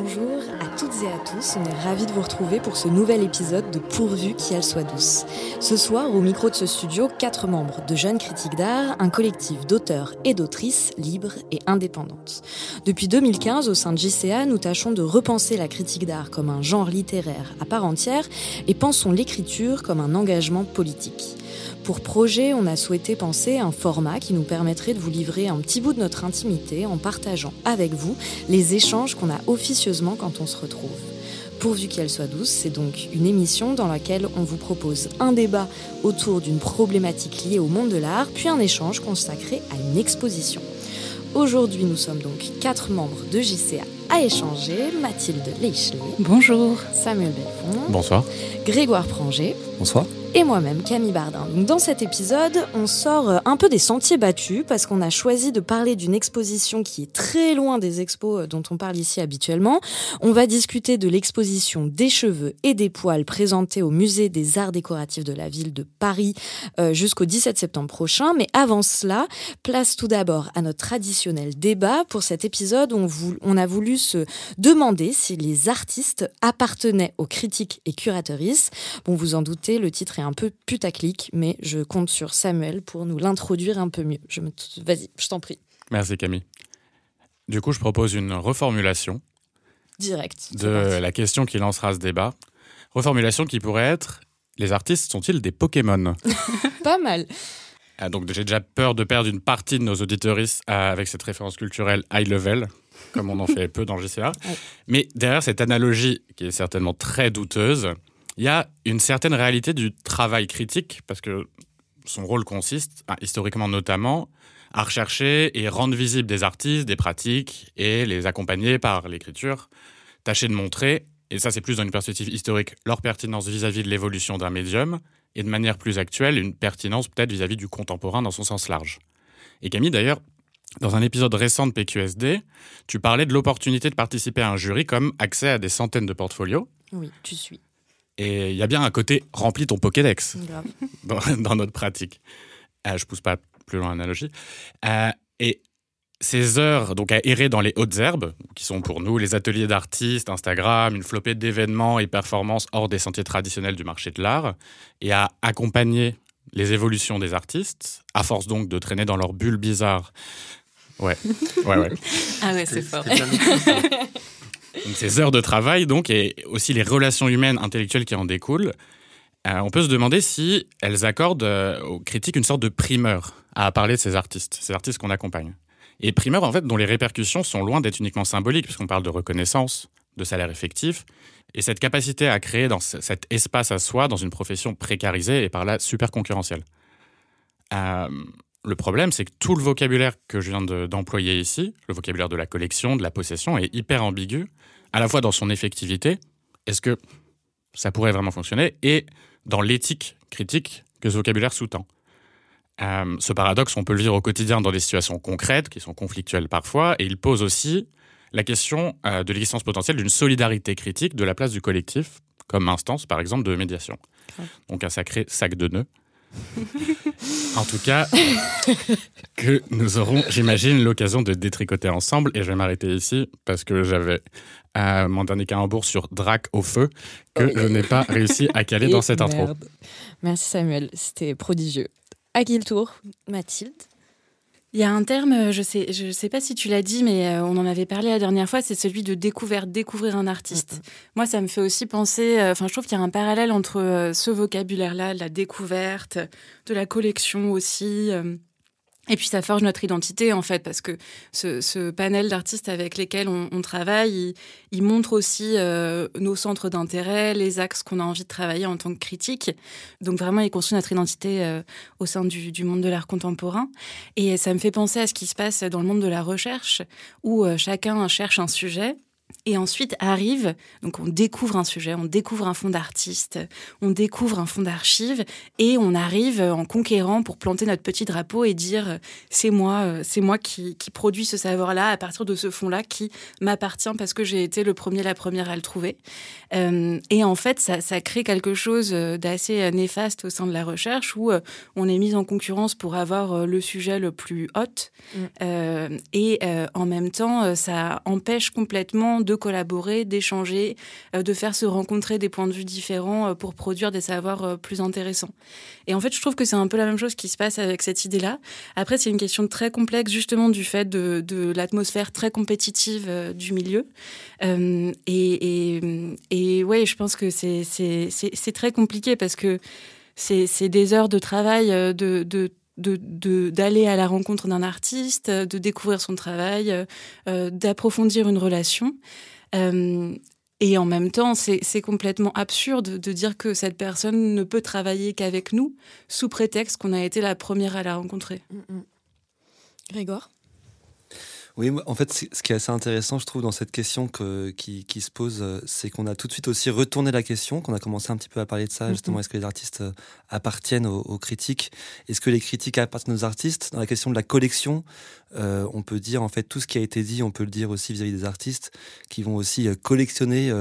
Bonjour à toutes et à tous, on est ravis de vous retrouver pour ce nouvel épisode de Pourvu qu'elle soit douce. Ce soir, au micro de ce studio, quatre membres de Jeunes Critiques d'Art, un collectif d'auteurs et d'autrices libres et indépendantes. Depuis 2015, au sein de JCA, nous tâchons de repenser la critique d'art comme un genre littéraire à part entière et pensons l'écriture comme un engagement politique. Pour projet, on a souhaité penser un format qui nous permettrait de vous livrer un petit bout de notre intimité en partageant avec vous les échanges qu'on a officieusement quand on se retrouve. Pourvu qu'elle soit douce, c'est donc une émission dans laquelle on vous propose un débat autour d'une problématique liée au monde de l'art, puis un échange consacré à une exposition. Aujourd'hui, nous sommes donc quatre membres de JCA à échanger. Mathilde Leichelet. Bonjour. Samuel Belfond. Bonsoir. Grégoire Pranger. Bonsoir et moi-même, Camille Bardin. dans cet épisode, on sort euh, un peu des sentiers battus parce qu'on a choisi de parler d'une exposition qui est très loin des expos euh, dont on parle ici habituellement. On va discuter de l'exposition des cheveux et des poils présentée au musée des arts décoratifs de la ville de Paris euh, jusqu'au 17 septembre prochain. Mais avant cela, place tout d'abord à notre traditionnel débat. Pour cet épisode, on, a voulu se demander si les artistes appartenaient aux critiques et curatrices. Bon, vous en doutez, le titre un peu putaclic, mais je compte sur Samuel pour nous l'introduire un peu mieux. Je me... Vas-y, je t'en prie. Merci Camille. Du coup, je propose une reformulation. Direct. De la question qui lancera ce débat. Reformulation qui pourrait être les artistes sont-ils des Pokémon? Pas mal. Ah, donc j'ai déjà peur de perdre une partie de nos auditoristes euh, avec cette référence culturelle high level, comme on en fait peu dans le GCA. Mais derrière cette analogie, qui est certainement très douteuse, il y a une certaine réalité du travail critique, parce que son rôle consiste, historiquement notamment, à rechercher et rendre visibles des artistes, des pratiques, et les accompagner par l'écriture, tâcher de montrer, et ça c'est plus dans une perspective historique, leur pertinence vis-à-vis de l'évolution d'un médium, et de manière plus actuelle, une pertinence peut-être vis-à-vis du contemporain dans son sens large. Et Camille, d'ailleurs, dans un épisode récent de PQSD, tu parlais de l'opportunité de participer à un jury comme accès à des centaines de portfolios. Oui, tu suis. Et il y a bien un côté rempli ton Pokédex dans, notre pratique. Euh, je pousse pas plus loin l'analogie. Euh, et ces heures donc à errer dans les hautes herbes, qui sont pour nous les ateliers d'artistes, Instagram, une flopée d'événements et performances hors des sentiers traditionnels du marché de l'art, et à accompagner les évolutions des artistes, à force donc de traîner dans leur bulle bizarre. Ouais, ouais, ouais. ah ouais, c'est fort. ces heures de travail, donc, et aussi les relations humaines intellectuelles qui en découlent, euh, on peut se demander si elles accordent euh, aux critiques une sorte de primeur à parler de ces artistes, ces artistes qu'on accompagne. Et primeur, en fait, dont les répercussions sont loin d'être uniquement symboliques, puisqu'on parle de reconnaissance, de salaire effectif, et cette capacité à créer dans cet espace à soi, dans une profession précarisée et par là super concurrentielle. Euh, le problème, c'est que tout le vocabulaire que je viens d'employer ici, le vocabulaire de la collection, de la possession, est hyper ambigu à la fois dans son effectivité, est-ce que ça pourrait vraiment fonctionner, et dans l'éthique critique que ce vocabulaire sous-tend. Euh, ce paradoxe, on peut le vivre au quotidien dans des situations concrètes, qui sont conflictuelles parfois, et il pose aussi la question euh, de l'existence potentielle d'une solidarité critique de la place du collectif, comme instance, par exemple, de médiation. Donc un sacré sac de nœuds. En tout cas, que nous aurons, j'imagine, l'occasion de détricoter ensemble. Et je vais m'arrêter ici parce que j'avais euh, mon dernier calembour sur Drac au feu que je n'ai pas réussi à caler dans cette intro. Merci Samuel, c'était prodigieux. À qui le tour? Mathilde il y a un terme, euh, je sais, je sais pas si tu l'as dit, mais euh, on en avait parlé la dernière fois, c'est celui de découverte, découvrir un artiste. Moi, ça me fait aussi penser, euh, enfin, je trouve qu'il y a un parallèle entre ce vocabulaire-là, la découverte, de la collection aussi. Et puis ça forge notre identité en fait, parce que ce, panel d'artistes avec lesquels on, travaille, il, montre aussi euh, nos centres d'intérêt, les axes qu'on a envie de travailler en tant que critique. Donc vraiment, il construit notre identité euh, au sein du, monde de l'art contemporain. Et ça me fait penser à ce qui se passe dans le monde de la recherche, où euh, chacun cherche un sujet et ensuite arrive, donc on découvre un sujet, on découvre un fonds d'artistes, on découvre un fonds d'archives, et on arrive en conquérant pour planter notre petit drapeau et dire c'est moi, euh, c'est moi qui, qui produis ce savoir-là à partir de ce fonds-là qui m'appartient parce que j'ai été le premier, la première à le trouver. Euh, et en fait, ça, ça, crée quelque chose d'assez néfaste au sein de la recherche où euh, on est mis en concurrence pour avoir le sujet le plus hot, mm. et en même temps, ça empêche complètement de collaborer, d'échanger, de faire se rencontrer des points de vue différents pour produire des savoirs plus intéressants. Et en fait, je trouve que c'est un peu la même chose qui se passe avec cette idée-là. Après, c'est une question très complexe justement du fait de, l'atmosphère très compétitive du milieu. et, et, et ouais, je pense que c'est très compliqué parce que c'est des heures de travail euh, de, d'aller à la rencontre d'un artiste, de découvrir son travail, euh, d'approfondir une relation. Euh, et en même temps, c'est complètement absurde de dire que cette personne ne peut travailler qu'avec nous, sous prétexte qu'on a été la première à la rencontrer. Mm, mm. Grégoire oui, en fait, ce qui est assez intéressant, je trouve, dans cette question qui, se pose, euh, c'est qu'on a tout de suite aussi retourné la question, qu'on a commencé un petit peu à parler de ça, justement, est-ce que les artistes euh, appartiennent aux, critiques? Est-ce que les critiques appartiennent aux artistes? Dans la question de la collection, euh, on peut dire, en fait, tout ce qui a été dit, on peut le dire aussi vis-à-vis des artistes qui vont aussi collectionner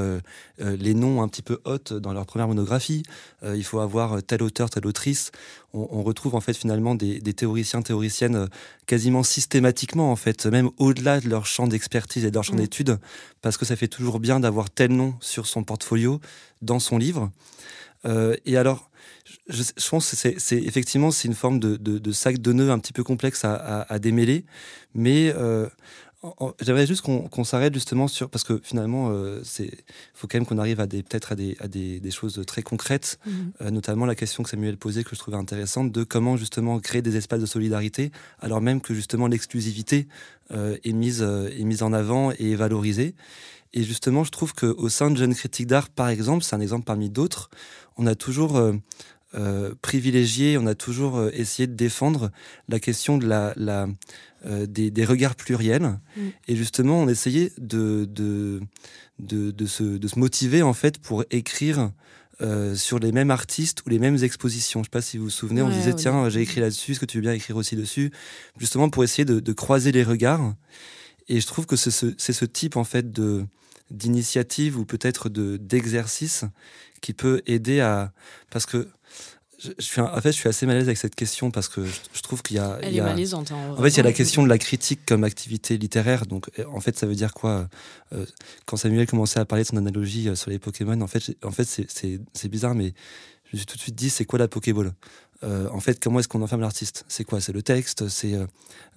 les noms un petit peu hautes dans leur première monographie. il faut avoir tel auteur, telle autrice on, retrouve en fait finalement des, théoriciens, théoriciennes euh, quasiment systématiquement en fait, même au-delà de leur champ d'expertise et de leur champ mm. d'études, parce que ça fait toujours bien d'avoir tel nom sur son portfolio, dans son livre. Euh, et alors, je, pense que c'est effectivement c'est une forme de, sac de nœuds un petit peu complexe à, démêler, mais euh, J'aimerais juste qu'on s'arrête justement sur parce que finalement, euh, c'est faut quand même qu'on arrive à des peut-être à des, à des, des, choses très concrètes, mhm. euh, notamment la question que Samuel posait que je trouvais intéressante de comment justement créer des espaces de solidarité alors même que justement l'exclusivité euh, est mise est mise en avant et est valorisée. Et justement, je trouve qu'au sein de Jeunes Critiques d'Art, par exemple, c'est un exemple parmi d'autres, on a toujours privilégié, on a toujours essayé de défendre la question de la, la euh, des, regards pluriels. Mm. Et justement, on essayait de, de, de, se, motiver en fait pour écrire euh, sur les mêmes artistes ou les mêmes expositions. Je ne sais pas si vous vous souvenez, on disait tiens, j'ai écrit là-dessus, est-ce que tu veux bien écrire aussi dessus? Justement pour essayer de, croiser les regards. Et je trouve que c'est ce, type en fait de d'initiative ou peut-être de d'exercice qui peut aider à parce que je, suis en fait, je suis assez malaise avec cette question parce que je, trouve qu'il y a. Elle est malaisante. Hein, en, fait, il y a la question de la critique comme activité littéraire. Donc, en fait, ça veut dire quoi euh, Quand Samuel commençait à parler de son analogie euh, sur les Pokémon, en fait, en fait c'est bizarre, mais je me suis tout de suite dit c'est quoi la Pokéball? Euh, en fait, comment est-ce qu'on enferme l'artiste? C'est quoi? C'est le texte? C'est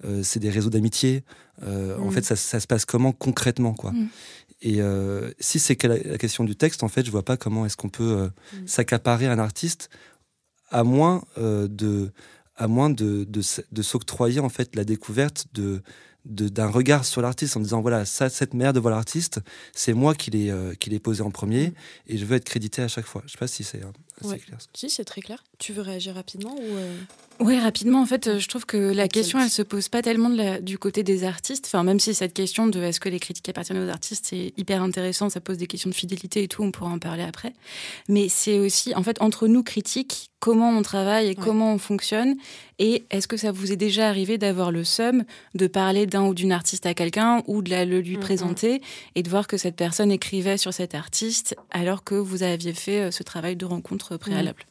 euh, des réseaux d'amitié? En mm. fait, ça, ça, se passe comment concrètement quoi? Mm. Et si c'est la, la, question du texte, en fait, je vois pas comment est-ce qu'on peut mm. s'accaparer un artiste à moins euh, de à moins de, de, s'octroyer en fait la découverte de d'un regard sur l'artiste en disant voilà ça cette manière de voir l'artiste c'est moi qui l'ai euh, qui l'ai posé en premier mm. et je veux être crédité à chaque fois je sais pas si c'est euh, assez clair si c'est très clair tu veux réagir rapidement ou oui, rapidement, en fait, euh, je trouve que la question, elle se pose pas tellement du côté des artistes. Enfin, même si cette question de est-ce que les critiques appartiennent aux artistes, c'est hyper intéressant, ça pose des questions de fidélité et tout, on pourra en parler après. Mais c'est aussi, en fait, entre nous critiques, comment on travaille et comment on fonctionne. Et est-ce que ça vous est déjà arrivé d'avoir le seum de parler d'un ou d'une artiste à quelqu'un ou de le lui présenter et de voir que cette personne écrivait sur cet artiste alors que vous aviez fait euh, ce travail de rencontre préalable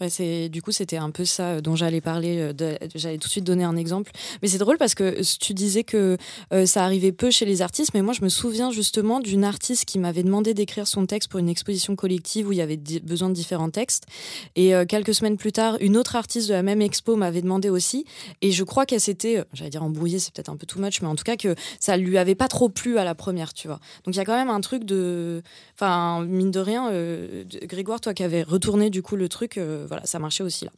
du coup c'était un peu ça euh, dont j'allais parler. Euh, j'allais tout de suite donner un exemple. Mais c'est drôle parce que tu disais que euh, ça arrivait peu chez les artistes, mais moi je me souviens justement d'une artiste qui m'avait demandé d'écrire son texte pour une exposition collective où il y avait besoin de différents textes. Et quelques semaines plus tard, une autre artiste de la même expo m'avait demandé aussi. Et je crois qu'elle s'était, j'allais dire embrouillée, c'est peut-être un peu too much, mais en tout cas que ça lui avait pas trop plu à la première, tu vois. Donc il y a quand même un truc de, enfin mine de rien, Grégoire, toi qui avais retourné du coup le truc voilà, ça marchait aussi là.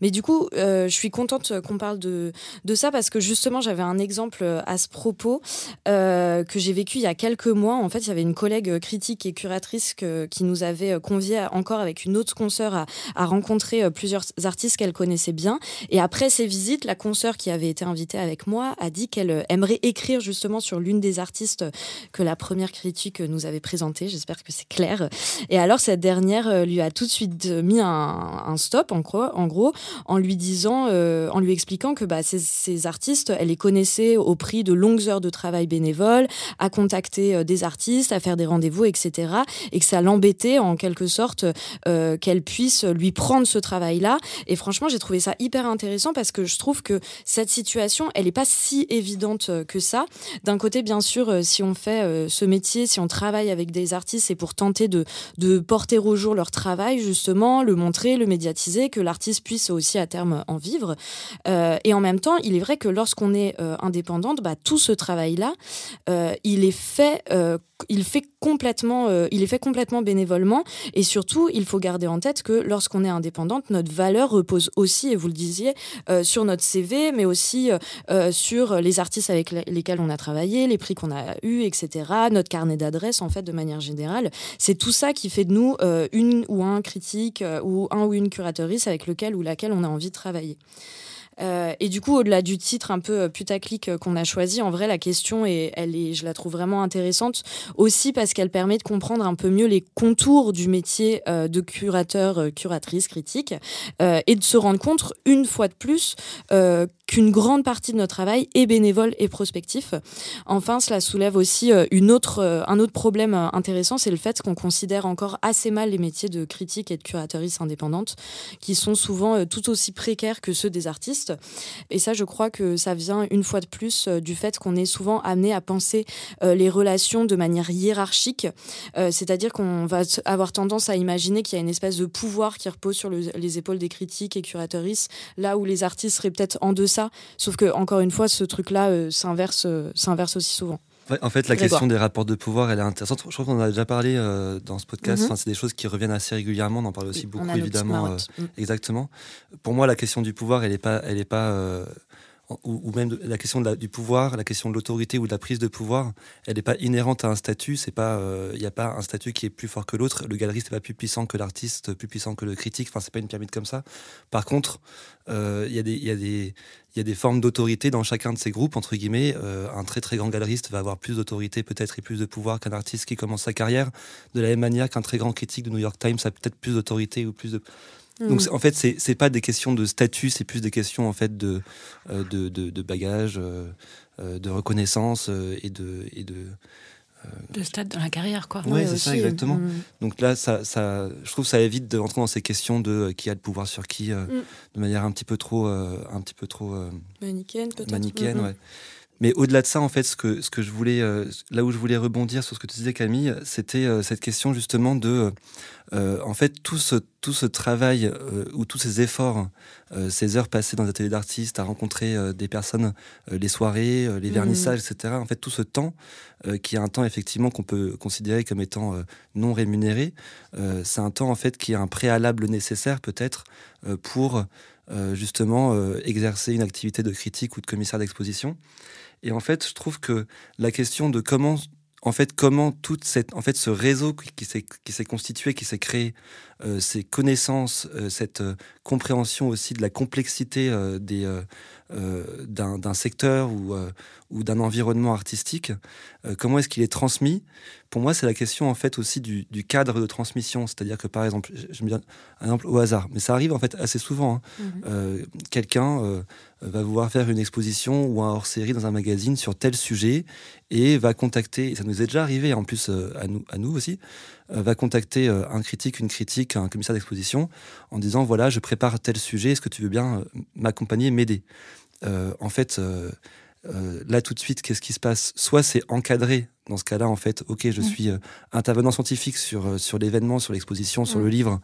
Mais du coup, euh, je suis contente qu'on parle de, de ça parce que justement, j'avais un exemple à ce propos euh, que j'ai vécu il y a quelques mois. En fait, il y avait une collègue critique et curatrice qui nous avait convié encore avec une autre consoeur à, à rencontrer plusieurs artistes qu'elle connaissait bien. Et après ces visites, la consoeur qui avait été invitée avec moi a dit qu'elle aimerait écrire justement sur l'une des artistes que la première critique nous avait présentée. J'espère que c'est clair. Et alors, cette dernière lui a tout de suite mis un stop en gros, en, lui disant, en lui expliquant que bah, ces, artistes, elle les connaissait au prix de longues heures de travail bénévole, à contacter des artistes, à faire des rendez-vous, etc. Et que ça l'embêtait en quelque sorte qu'elle puisse lui prendre ce travail-là. Et franchement, j'ai trouvé ça hyper intéressant parce que je trouve que cette situation, elle n'est pas si évidente que ça. D'un côté, bien sûr, si on fait ce métier, si on travaille avec des artistes, c'est pour tenter de, de porter au jour leur travail, justement, le montrer, le médiatiser, que l'artiste puisse aussi à terme en vivre. Euh, et en même temps, il est vrai que lorsqu'on est euh, indépendante, bah, tout ce travail-là, euh, il est fait il fait complètement, euh, il est fait complètement bénévolement. Et surtout, il faut garder en tête que lorsqu'on est indépendante, notre valeur repose aussi, et vous le disiez, euh, sur notre CV, mais aussi euh, sur les artistes avec lesquels on a travaillé, les prix qu'on a eus, etc. Notre carnet d'adresses, en fait, de manière générale. C'est tout ça qui fait de nous une ou un critique ou un ou une curatrice avec lequel ou laquelle on a envie de travailler. Euh, et du coup, au-delà du titre un peu putaclic euh, qu'on a choisi, en vrai, la question, est, elle est, je la trouve vraiment intéressante. Aussi parce qu'elle permet de comprendre un peu mieux les contours du métier euh, de curateur, curatrice, critique, et de se rendre compte, une fois de plus, qu'une grande partie de notre travail est bénévole et prospectif. Enfin, cela soulève aussi une autre, un autre problème intéressant, c'est le fait qu'on considère encore assez mal les métiers de critique et de curatrice indépendante, qui sont souvent tout aussi précaires que ceux des artistes. Et ça, je crois que ça vient une fois de plus euh, du fait qu'on est souvent amené à penser euh, les relations de manière hiérarchique, euh, c'est-à-dire qu'on va avoir tendance à imaginer qu'il y a une espèce de pouvoir qui repose sur les épaules des critiques et curatrices, là où les artistes seraient peut-être en deçà. Sauf que, encore une fois, ce truc-là s'inverse, s'inverse aussi souvent en fait, la question des rapports de pouvoir, elle est intéressante. Je crois qu'on en a déjà parlé euh, dans ce podcast. Mhm. enfin, c'est des choses qui reviennent assez régulièrement. On en parle aussi beaucoup, évidemment. Euh, mm. Exactement. Pour moi, la question du pouvoir, elle n'est pas, elle est pas euh, ou, même la question du pouvoir, la question de l'autorité ou de la prise de pouvoir, elle n'est pas inhérente à un statut. C'est pas, il n'y a pas un statut qui est plus fort que l'autre. Le galeriste n'est pas plus puissant que l'artiste, plus puissant que le critique. Enfin, c'est pas une pyramide comme ça. Par contre, il y il y il y a des formes d'autorité dans chacun de ces groupes, entre guillemets. Euh, un très très grand galeriste va avoir plus d'autorité peut-être et plus de pouvoir qu'un artiste qui commence sa carrière. De la même manière qu'un très grand critique de New York Times a peut-être plus d'autorité ou plus de... Mm. Donc en fait, c'est n'est pas des questions de statut, c'est plus des questions en fait de, euh, de, de, bagages, euh, de reconnaissance et de, et de, de stade dans la carrière, quoi. Oui, c'est ça, exactement. Mm. Donc là, ça, ça, je trouve que ça évite de rentrer dans ces questions de euh, qui a le pouvoir sur qui, euh, mm. de manière un petit peu trop, euh, un petit peu trop manichéenne, peut-être. Manichéenne, ouais. Mais au-delà de ça, en fait, ce que, ce que je voulais, là où je voulais rebondir sur ce que tu disais, Camille, c'était cette question justement de euh, en fait, tout ce, tout ce travail euh, ou tous ces efforts, euh, ces heures passées dans des ateliers d'artistes, à rencontrer des personnes, les soirées, les mmh. vernissages, etc., en fait, tout ce temps, qui est un temps effectivement qu'on peut considérer comme étant non rémunéré, c'est un temps en fait qui est un préalable nécessaire peut-être pour justement exercer une activité de critique ou de commissaire d'exposition. Et en fait, je trouve que la question de comment en fait, comment toute cette, en fait, ce réseau qui s'est, qui s'est constitué, qui s'est créé, ces connaissances, euh, cette euh, compréhension aussi de la complexité des, d'un, secteur ou, ou d'un environnement artistique, comment est-ce qu'il est transmis? Pour moi, c'est la question en fait aussi du, cadre de transmission. C'est-à-dire que par exemple, je, me donne un exemple au hasard, mais ça arrive en fait assez souvent. Hein. Mhm. quelqu'un va vouloir faire une exposition ou un hors-série dans un magazine sur tel sujet et va contacter, ça nous est déjà arrivé en plus à, nous, à nous aussi, va contacter un critique, une critique, un commissaire d'exposition en disant voilà, je prépare tel sujet, est-ce que tu veux bien euh, m'accompagner, m'aider? Euh, En fait, euh, là tout de suite, qu'est-ce qui se passe? Soit c'est encadré dans ce cas-là, en fait, ok, je mm. suis intervenant scientifique sur, sur l'événement, sur l'exposition, sur le mm. livre.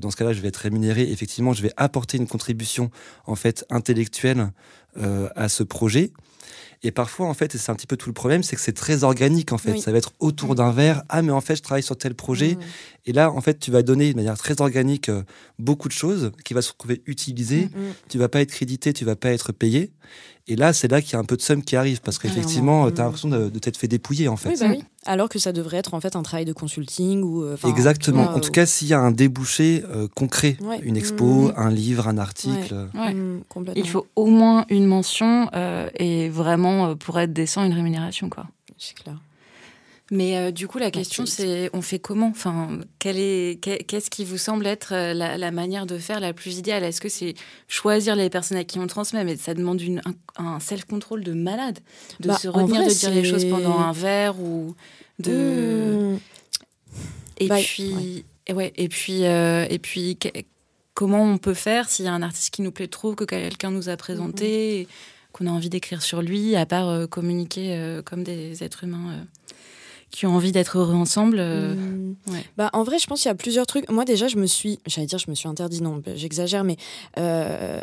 dans ce cas-là, je vais être rémunéré. Effectivement, je vais apporter une contribution en fait intellectuelle à ce projet. Et parfois, en fait, et c'est un petit peu tout le problème, c'est que c'est très organique, en fait. Ça va être autour d'un verre. Ah, mais en fait, je travaille sur tel projet. Mm. Et là, en fait, tu vas donner de manière très organique euh, beaucoup de choses qui va se retrouver utilisées. Tu mm, Tu vas pas être crédité, tu vas pas être payé. Et là, c'est là qu'il y a un peu de somme qui arrive parce qu'effectivement, tu as l'impression de, t'être fait dépouiller en fait. Oui, bah oui. Alors que ça devrait être en fait un travail de consulting ou. Euh, Exactement. en tout cas, s'il y a un débouché euh, concret, une expo, un livre, un article. Il faut au moins une mention et vraiment, pour être décent, une rémunération. quoi. C'est clair. Mais euh, du coup, la question, c'est on fait comment? Enfin, est, qu'est-ce qui vous semble être euh, la, manière de faire la plus idéale? Est-ce que c'est choisir les personnes à qui on transmet? Mais ça demande une, un, self-control de malade, de bah, se retenir de dire les choses pendant un verre ou de. Mmh. Et, bah, puis, ouais. et puis, euh, et puis, comment on peut faire s'il y a un artiste qui nous plaît trop, que quelqu'un nous a présenté, mmh. qu'on a envie d'écrire sur lui, à part communiquer comme des êtres humains qui ont envie d'être heureux ensemble. Euh, mmh. Bah, en vrai, je pense qu'il y a plusieurs trucs. Moi, déjà, je me suis, j'allais dire, je me suis interdit, non, j'exagère, mais euh,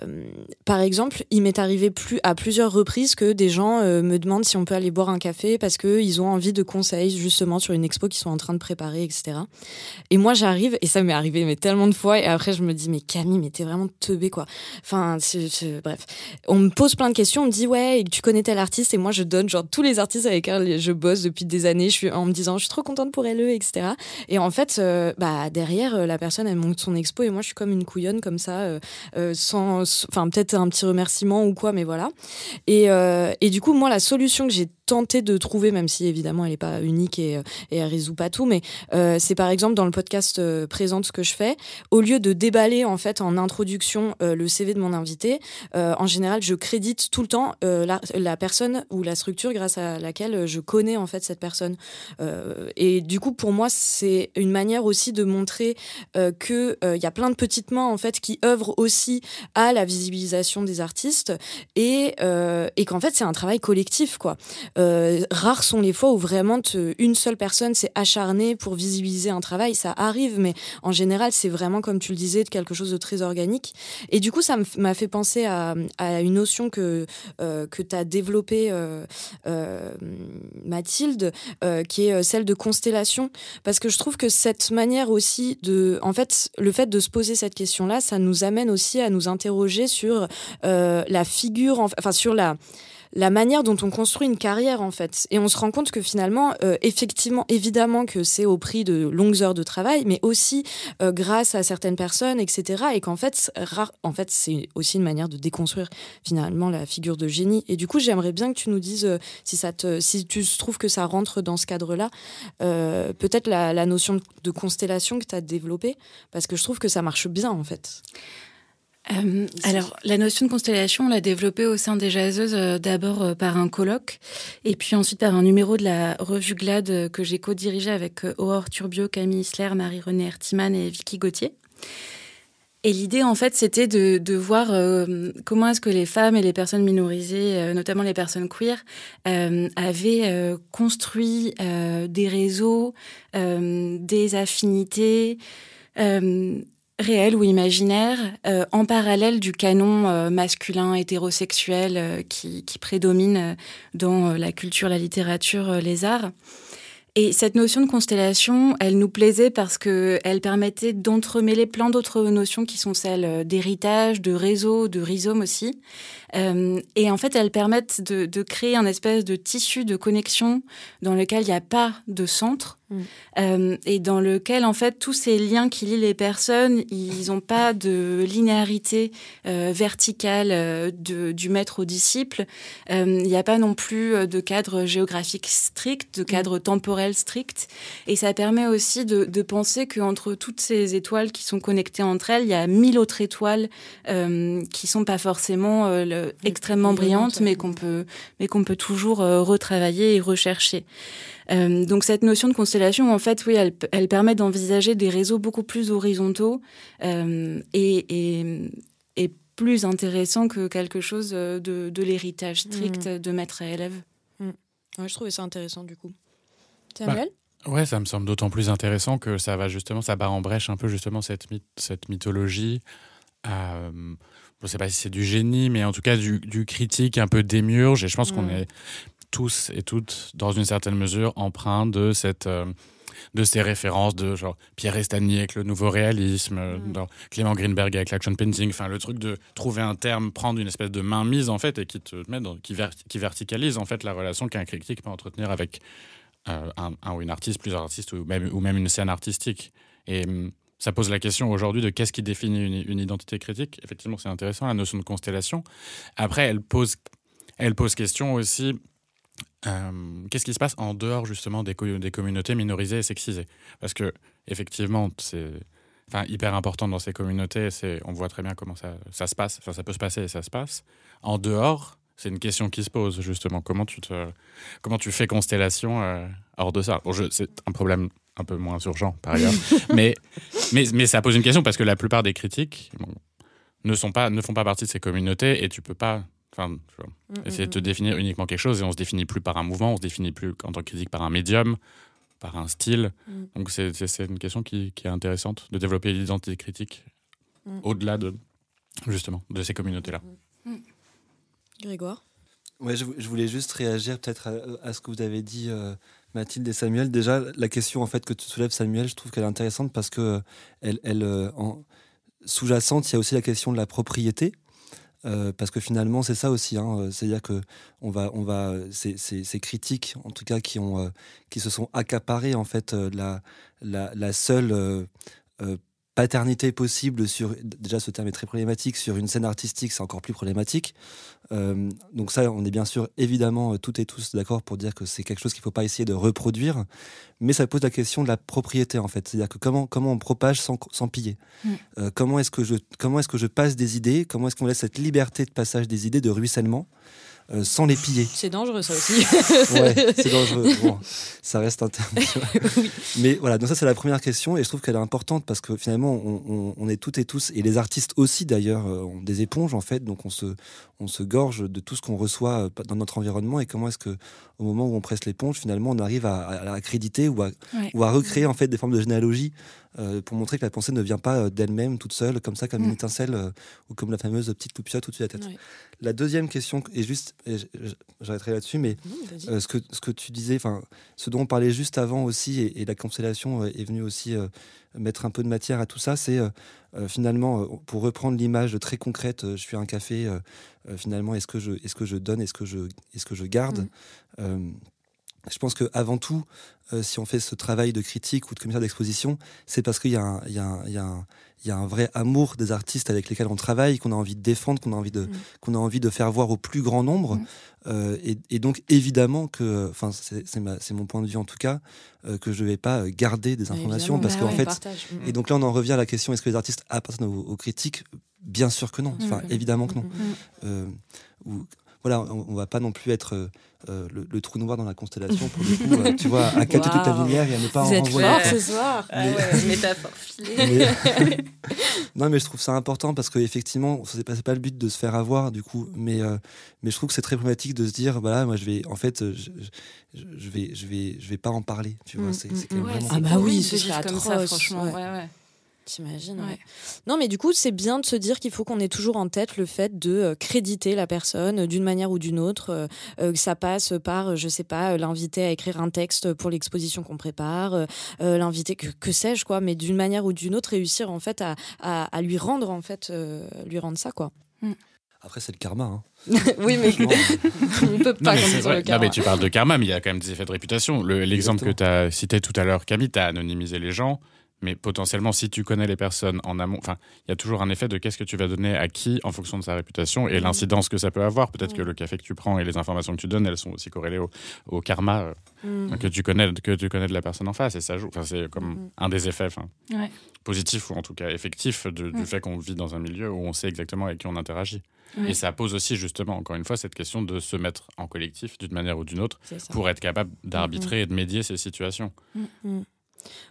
par exemple, il m'est arrivé plus, à plusieurs reprises que des gens euh, me demandent si on peut aller boire un café parce qu'ils ont envie de conseils justement sur une expo qu'ils sont en train de préparer, etc. Et moi, j'arrive, et ça m'est arrivé mais tellement de fois, et après, je me dis, mais Camille, mais t'es vraiment teubée, quoi. Enfin, bref. On me pose plein de questions, on me dit, ouais, tu connais tel artiste, et moi, je donne genre tous les artistes avec lesquels je bosse depuis des années. Je suis en me disant je suis trop contente pour elle, etc. Et en fait, euh, bah, derrière, euh, la personne, elle monte son expo et moi, je suis comme une couillonne comme ça, euh, sans, enfin, peut-être un petit remerciement ou quoi, mais voilà. Et, et du coup, moi, la solution que j'ai tenté de trouver, même si évidemment elle n'est pas unique et, et elle résout pas tout, mais c'est par exemple dans le podcast présente ce que je fais, au lieu de déballer en fait en introduction le CV de mon invité, en général je crédite tout le temps la, personne ou la structure grâce à laquelle je connais en fait cette personne. Euh, et du coup, pour moi, c'est une manière aussi de montrer euh, qu'il euh, y a plein de petites mains en fait qui œuvrent aussi à la visibilisation des artistes et, et qu'en fait, c'est un travail collectif. Quoi. Rares sont les fois où vraiment une seule personne s'est acharnée pour visibiliser un travail. Ça arrive, mais en général, c'est vraiment, comme tu le disais, quelque chose de très organique. Et du coup, ça m'a fait penser à, une notion que, que tu as développée, Mathilde, qui est euh, celle de constellation, parce que je trouve que cette manière aussi de, en fait, le fait de se poser cette question-là, ça nous amène aussi à nous interroger sur euh, la figure, enfin sur la la manière dont on construit une carrière en fait. Et on se rend compte que finalement, euh, effectivement, évidemment que c'est au prix de longues heures de travail, mais aussi euh, grâce à certaines personnes, etc. Et qu'en fait, rare, en fait, c'est aussi une manière de déconstruire finalement la figure de génie. Et du coup, j'aimerais bien que tu nous dises euh, si ça te, si tu trouves que ça rentre dans ce cadre-là, peut-être la, la, notion de constellation que tu as développée, parce que je trouve que ça marche bien en fait. Euh, alors, la notion de constellation, on l'a développée au sein des jaseuses euh, d'abord euh, par un colloque et puis ensuite par un numéro de la revue Glad que j'ai co-dirigé avec Aurore Turbio, Camille Isler, Marie-Renée Hertiman et Vicky Gauthier. Et l'idée, en fait, c'était de, de voir comment est-ce que les femmes et les personnes minorisées, notamment les personnes queer, avaient construit des réseaux, des affinités, réel ou imaginaire, euh, en parallèle du canon euh, masculin hétérosexuel euh, qui, qui, prédomine dans la culture, la littérature, les arts. Et cette notion de constellation, elle nous plaisait parce que elle permettait d'entremêler plein d'autres notions qui sont celles d'héritage, de réseau, de rhizome aussi. Euh, et en fait, elles permettent de, de, créer un espèce de tissu de connexion dans lequel il n'y a pas de centre, Mm. Euh, et dans lequel en fait tous ces liens qui lient les personnes, ils n'ont pas de linéarité euh, verticale euh, de, du maître au disciple. Il n'y a pas non plus de cadre géographique strict, de cadre mm. temporel strict. Et ça permet aussi de, de penser qu'entre toutes ces étoiles qui sont connectées entre elles, il y a mille autres étoiles qui sont pas forcément le, extrêmement brillantes, mais qu'on peut, mais qu'on peut toujours retravailler et rechercher. Euh, donc cette notion de constellation, en fait, oui, elle, elle permet d'envisager des réseaux beaucoup plus horizontaux euh, et, et, et, plus intéressants que quelque chose de, de l'héritage strict mmh. de maître à élève. Mmh. Ouais, je trouvais ça intéressant du coup. Samuel? bah, Ouais, ça me semble d'autant plus intéressant que ça va justement, ça bat en brèche un peu justement cette, myth, cette mythologie. Euh, je ne sais pas si c'est du génie, mais en tout cas du, du critique un peu démiurge. Et je pense qu'on mmh. est tous et toutes, dans une certaine mesure, empreints de cette euh, de ces références de genre Pierre Estany avec le nouveau réalisme, euh, mm. Clément Greenberg avec l'action painting, enfin le truc de trouver un terme, prendre une espèce de main mise en fait et qui te met dans, qui, qui verticalise en fait la relation qu'un critique peut entretenir avec euh, un, ou une artiste, plusieurs artistes ou même, ou même une scène artistique. Et mm, ça pose la question aujourd'hui de qu'est-ce qui définit une, identité critique. Effectivement, c'est intéressant la notion de constellation. Après, elle pose, elle pose question aussi qu'est-ce qui se passe en dehors justement des, des communautés minorisées et sexisées? Parce que effectivement, c'est hyper important dans ces communautés. On voit très bien comment ça, ça se passe. Ça peut se passer et ça se passe. En dehors, c'est une question qui se pose justement. Comment tu te, comment tu fais constellation euh, hors de ça? Bon, C'est un problème un peu moins urgent par ailleurs, mais, mais, mais ça pose une question parce que la plupart des critiques ne sont pas, ne font pas partie de ces communautés et tu peux pas. Enfin, mm, essayer de te mm, mm. définir uniquement quelque chose et on se définit plus par un mouvement, on se définit plus en tant que critique par un médium, par un style. Donc c'est une question qui, qui, est intéressante de développer l'identité critique au-delà de justement de ces communautés-là. Grégoire? Ouais, je, voulais juste réagir peut-être à, ce que vous avez dit, euh, Mathilde et Samuel. Déjà, la question en fait que tu soulèves, Samuel, je trouve qu'elle est intéressante parce que euh, elle, euh, en sous-jacente, il y a aussi la question de la propriété. parce que finalement, c'est ça aussi. Hein, C'est-à-dire que on va, on va, ces, critiques, en tout cas, qui ont, qui se sont accaparées en fait la, la, la seule paternité possible sur déjà ce terme est très problématique sur une scène artistique c'est encore plus problématique. Euh, donc ça on est bien sûr évidemment euh, toutes et tous d'accord pour dire que c'est quelque chose qu'il faut pas essayer de reproduire mais ça pose la question de la propriété en fait. C'est-à-dire que comment comment on propage sans, sans piller? Mm. euh, comment est-ce que je comment est-ce que je passe des idées? Comment est-ce qu'on laisse cette liberté de passage des idées de ruissellement? Euh, sans les piller. C'est dangereux ça aussi. ouais, c'est dangereux. ça reste un Mais voilà, donc ça c'est la première question et je trouve qu'elle est importante parce que finalement on, est toutes et tous, et les artistes aussi d'ailleurs, euh, ont des éponges en fait, donc on se, on se gorge de tout ce qu'on reçoit euh, dans notre environnement et comment est-ce que au moment où on presse l'éponge, finalement on arrive à, à, accréditer ou à, ou à recréer en fait des formes de généalogie euh, pour montrer que la pensée ne vient pas euh, d'elle-même, toute seule, comme ça, comme une mm. étincelle, euh, ou comme la fameuse petite loupiote au-dessus de la tête. La deuxième question est juste, j'arrêterai là-dessus, mais ce, que, ce que tu disais, enfin, ce dont on parlait juste avant aussi, et, la constellation est venue aussi mettre un peu de matière à tout ça, c'est finalement, pour reprendre l'image très concrète, je suis un café, finalement, est-ce que, je, est -ce que je donne, est-ce que, je, est -ce que je garde? Mm je pense que avant tout, euh, si on fait ce travail de critique ou de commissaire d'exposition, c'est parce qu'il y, y, y, a un vrai amour des artistes avec lesquels on travaille, qu'on a envie de défendre, qu'on a envie de, mm. qu'on a envie de faire voir au plus grand nombre. Mm. Euh, et, et, donc évidemment que, enfin c'est mon point de vue en tout cas, euh, que je vais pas garder des informations parce qu'en fait, mm, et donc là on en revient à la question est-ce que les artistes appartiennent aux, critiques? Bien sûr que non, enfin évidemment que non. Ou, voilà, on, on, va pas non plus être euh, le, trou noir dans la constellation, pour le coup, euh, tu vois, à capter toute la lumière et à ne pas Vous en êtes fort ce soir ah ouais, Métaphore filée. non, mais je trouve ça important parce qu'effectivement, c'est pas, pas le but de se faire avoir, du coup, mais, euh, mais je trouve que c'est très problématique de se dire, voilà, moi, je vais, en fait, je, je, vais, je, vais, je vais pas en parler, tu vois, mm, c'est mm, mm. Ah bah oui, ce serait comme ça, franchement, ouais, ouais. T'imagines ouais. Non, mais du coup, c'est bien de se dire qu'il faut qu'on ait toujours en tête le fait de euh, créditer la personne euh, d'une manière ou d'une autre. Euh, que ça passe par, je sais pas, l'inviter à écrire un texte pour l'exposition qu'on prépare, l'inviter, que, que sais-je, quoi, mais d'une manière ou d'une autre, réussir en fait à, à, lui rendre, en fait, lui rendre ça, quoi. Mm. Après, c'est le karma. Hein. oui, mais on peut pas non, mais, le karma. Non, mais tu parles de karma, mais il y a quand même des effets de réputation. L'exemple que tu as cité tout à l'heure, Camille, tu as anonymisé les gens. Mais potentiellement, si tu connais les personnes en amont, enfin, il y a toujours un effet de qu'est-ce que tu vas donner à qui en fonction de sa réputation et mm. l'incidence que ça peut avoir. Peut-être que mm. le café que tu prends et les informations que tu donnes, elles sont aussi corrélées au, karma euh, mm. que tu connais que tu connais de la personne en face et ça joue. Enfin, c'est comme un des effets, positifs ou en tout cas effectifs du fait qu'on vit dans un milieu où on sait exactement avec qui on interagit. Et ça pose aussi justement, encore une fois, cette question de se mettre en collectif d'une manière ou d'une autre pour être capable d'arbitrer et de médier ces situations.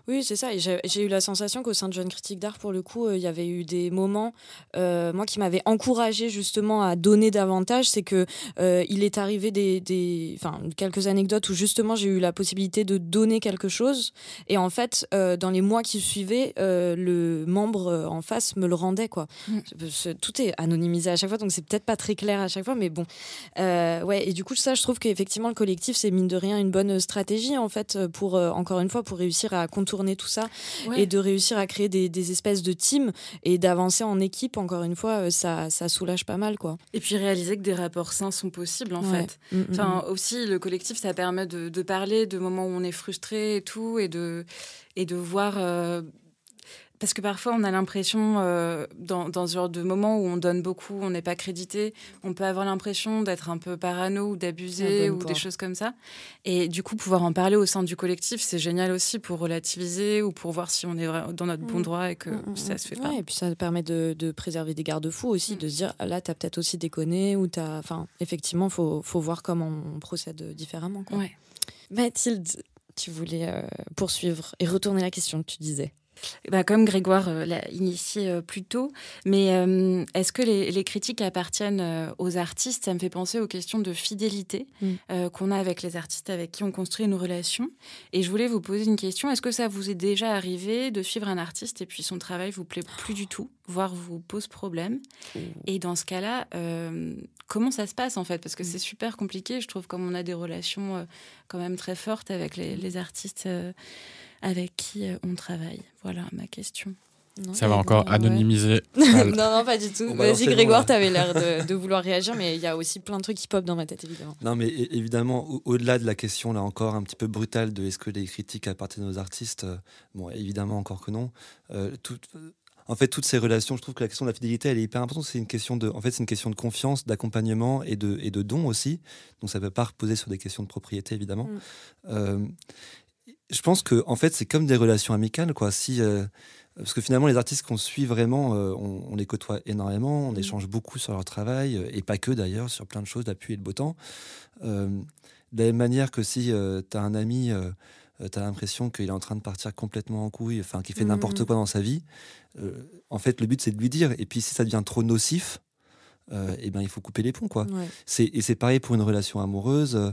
Oui, c'est ça. j'ai eu la sensation qu'au sein de Jeune Critique d'Art, pour le coup, euh, il y avait eu des moments, euh, moi, qui m'avaient encouragé justement à donner davantage. C'est que euh, il est arrivé des, des, quelques anecdotes où justement j'ai eu la possibilité de donner quelque chose. Et en fait, dans les mois qui suivaient, le membre en face me le rendait. Quoi. Mm. Tout est anonymisé à chaque fois, donc c'est peut-être pas très clair à chaque fois, mais bon. ouais, et du coup, ça, je trouve qu'effectivement, le collectif, c'est mine de rien une bonne stratégie, en fait, pour, encore une fois, pour réussir à contourner tout ça et de réussir à créer des, espèces de teams et d'avancer en équipe, encore une fois, euh, ça, ça, soulage pas mal. quoi. Et puis réaliser que des rapports sains sont possibles, en fait. Mm, mm, enfin, mm. aussi, le collectif, ça permet de, parler de moments où on est frustré et tout, et de, et de voir. Euh, parce que parfois, on a l'impression, euh, dans, dans, ce genre de moment où on donne beaucoup, on n'est pas crédité, on peut avoir l'impression d'être un peu parano ou d'abuser ou des choses comme ça. Et du coup, pouvoir en parler au sein du collectif, c'est génial aussi pour relativiser ou pour voir si on est dans notre bon mm. droit et que mm, mm, ça se fait pas. et puis ça permet de, de préserver des garde-fous aussi, de se dire là, tu as peut-être aussi déconné ou tu Enfin, effectivement, il faut, faut, voir comment on procède différemment. Quoi. Mathilde, tu voulais euh, poursuivre et retourner la question que tu disais. Bah, comme Grégoire euh, l'a initié euh, plus tôt, mais euh, est-ce que les, critiques appartiennent aux artistes? Ça me fait penser aux questions de fidélité mm. qu'on a avec les artistes avec qui on construit nos relations. Et je voulais vous poser une question est-ce que ça vous est déjà arrivé de suivre un artiste et puis son travail vous plaît plus du tout, voire vous pose problème? Et dans ce cas-là, comment ça se passe en fait? Parce que mm. c'est super compliqué, je trouve, comme on a des relations quand même très fortes avec les, les artistes avec qui euh, on travaille Voilà ma question. ça va encore anonymiser. non, non, pas du tout. Vas-y, Grégoire, tu avais l'air de, vouloir réagir, mais il y a aussi plein de trucs qui pop dans ma tête, évidemment. Non, mais évidemment, au-delà de la question, là encore, un petit peu brutale de est-ce que les critiques appartiennent aux artistes euh, Bon, évidemment, encore que non. Euh, tout, en fait, toutes ces relations, je trouve que la question de la fidélité, elle est hyper importante. C'est une question de, en fait, c'est une question de confiance, d'accompagnement et de, et de don aussi. Donc, ça ne peut pas reposer sur des questions de propriété, évidemment. Mm je pense que en fait c'est comme des relations amicales quoi. Si euh, parce que finalement les artistes qu'on suit vraiment, euh, on, les côtoie énormément, on mm. échange beaucoup sur leur travail euh, et pas que d'ailleurs sur plein de choses, d'appui et de beau temps. de la même manière que si tu as un ami, tu as l'impression qu'il est en train de partir complètement en couille, enfin qu'il fait n'importe mm. quoi dans sa vie. en fait le but c'est de lui dire et puis si ça devient trop nocif, euh, eh ben, il faut couper les ponts. Quoi. C'est, et c'est pareil pour une relation amoureuse. Euh,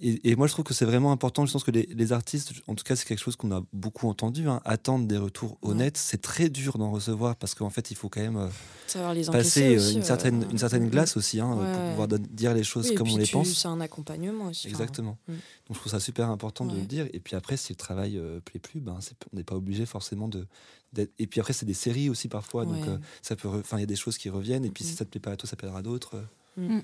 et, moi, je trouve que c'est vraiment important. Je pense que les, artistes, en tout cas, c'est quelque chose qu'on a beaucoup entendu, hein, attendre des retours honnêtes. C'est très dur d'en recevoir parce qu'en fait, il faut quand même euh, passer une, certaine, une certaine glace aussi hein, pour pouvoir dire les choses comme on les pense. C'est un accompagnement aussi. Exactement. Mm. Donc, je trouve ça super important de le dire. Et puis après, si le travail plaît plus, ben, on n'est pas obligé forcément de, et puis après, c'est des séries aussi parfois. Donc, euh, ça peut. Enfin, il y a des choses qui reviennent. Et puis, si mm. ça te plaît pas à toi, ça plaira à d'autres. Mm. Mm.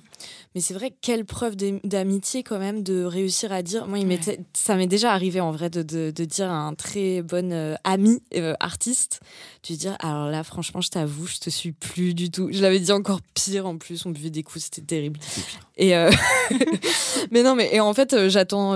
Mais c'est vrai, quelle preuve d'amitié quand même de réussir à dire. Moi, il ça m'est déjà arrivé en vrai de, de, dire à un très bon euh, ami euh, artiste, de dire alors là, franchement, je t'avoue, je te suis plus du tout. Je l'avais dit encore pire en plus, on buvait des coups, c'était terrible. Et euh, mais non, mais et en fait, j'attends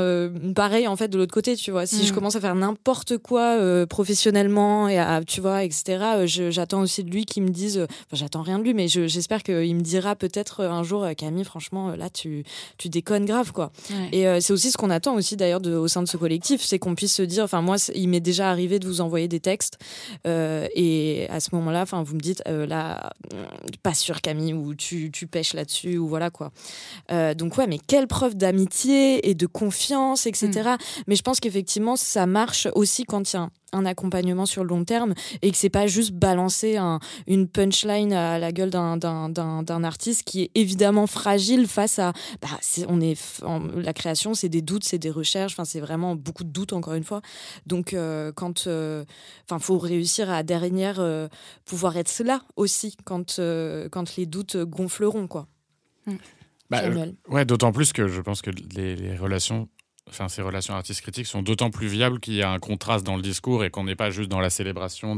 pareil en fait de l'autre côté, tu vois. Si je mm. commence à faire n'importe quoi professionnellement et à, tu vois, etc. J'attends aussi de lui qu'il me dise. Enfin, j'attends rien de lui, mais j'espère qu'il me dira peut-être un jour, euh, Camille, franchement, euh, là, tu, tu déconnes grave, quoi. Et euh, c'est aussi ce qu'on attend aussi, d'ailleurs, au sein de ce collectif, c'est qu'on puisse se dire, enfin, moi, il m'est déjà arrivé de vous envoyer des textes, et à ce moment-là, enfin, vous me dites, là, pas sûr, Camille, ou tu, tu pêches là-dessus, ou voilà, quoi. donc, ouais, mais quelle preuve d'amitié et de confiance, etc. Mm. Mais je pense qu'effectivement, ça marche aussi quand il y a un accompagnement sur le long terme et que c'est pas juste balancer une punchline à la gueule d'un artiste qui est évidemment fragile face à bah, on est la création c'est des doutes c'est des recherches enfin c'est vraiment beaucoup de doutes encore une fois. Donc euh, quand euh, enfin faut réussir à dernière euh, pouvoir être là aussi quand quand les doutes gonfleront quoi. Mmh. bah, ouais d'autant plus que je pense que les relations enfin, ces relations artistes critiques sont d'autant plus viables qu'il y a un contraste dans le discours et qu'on n'est pas juste dans la célébration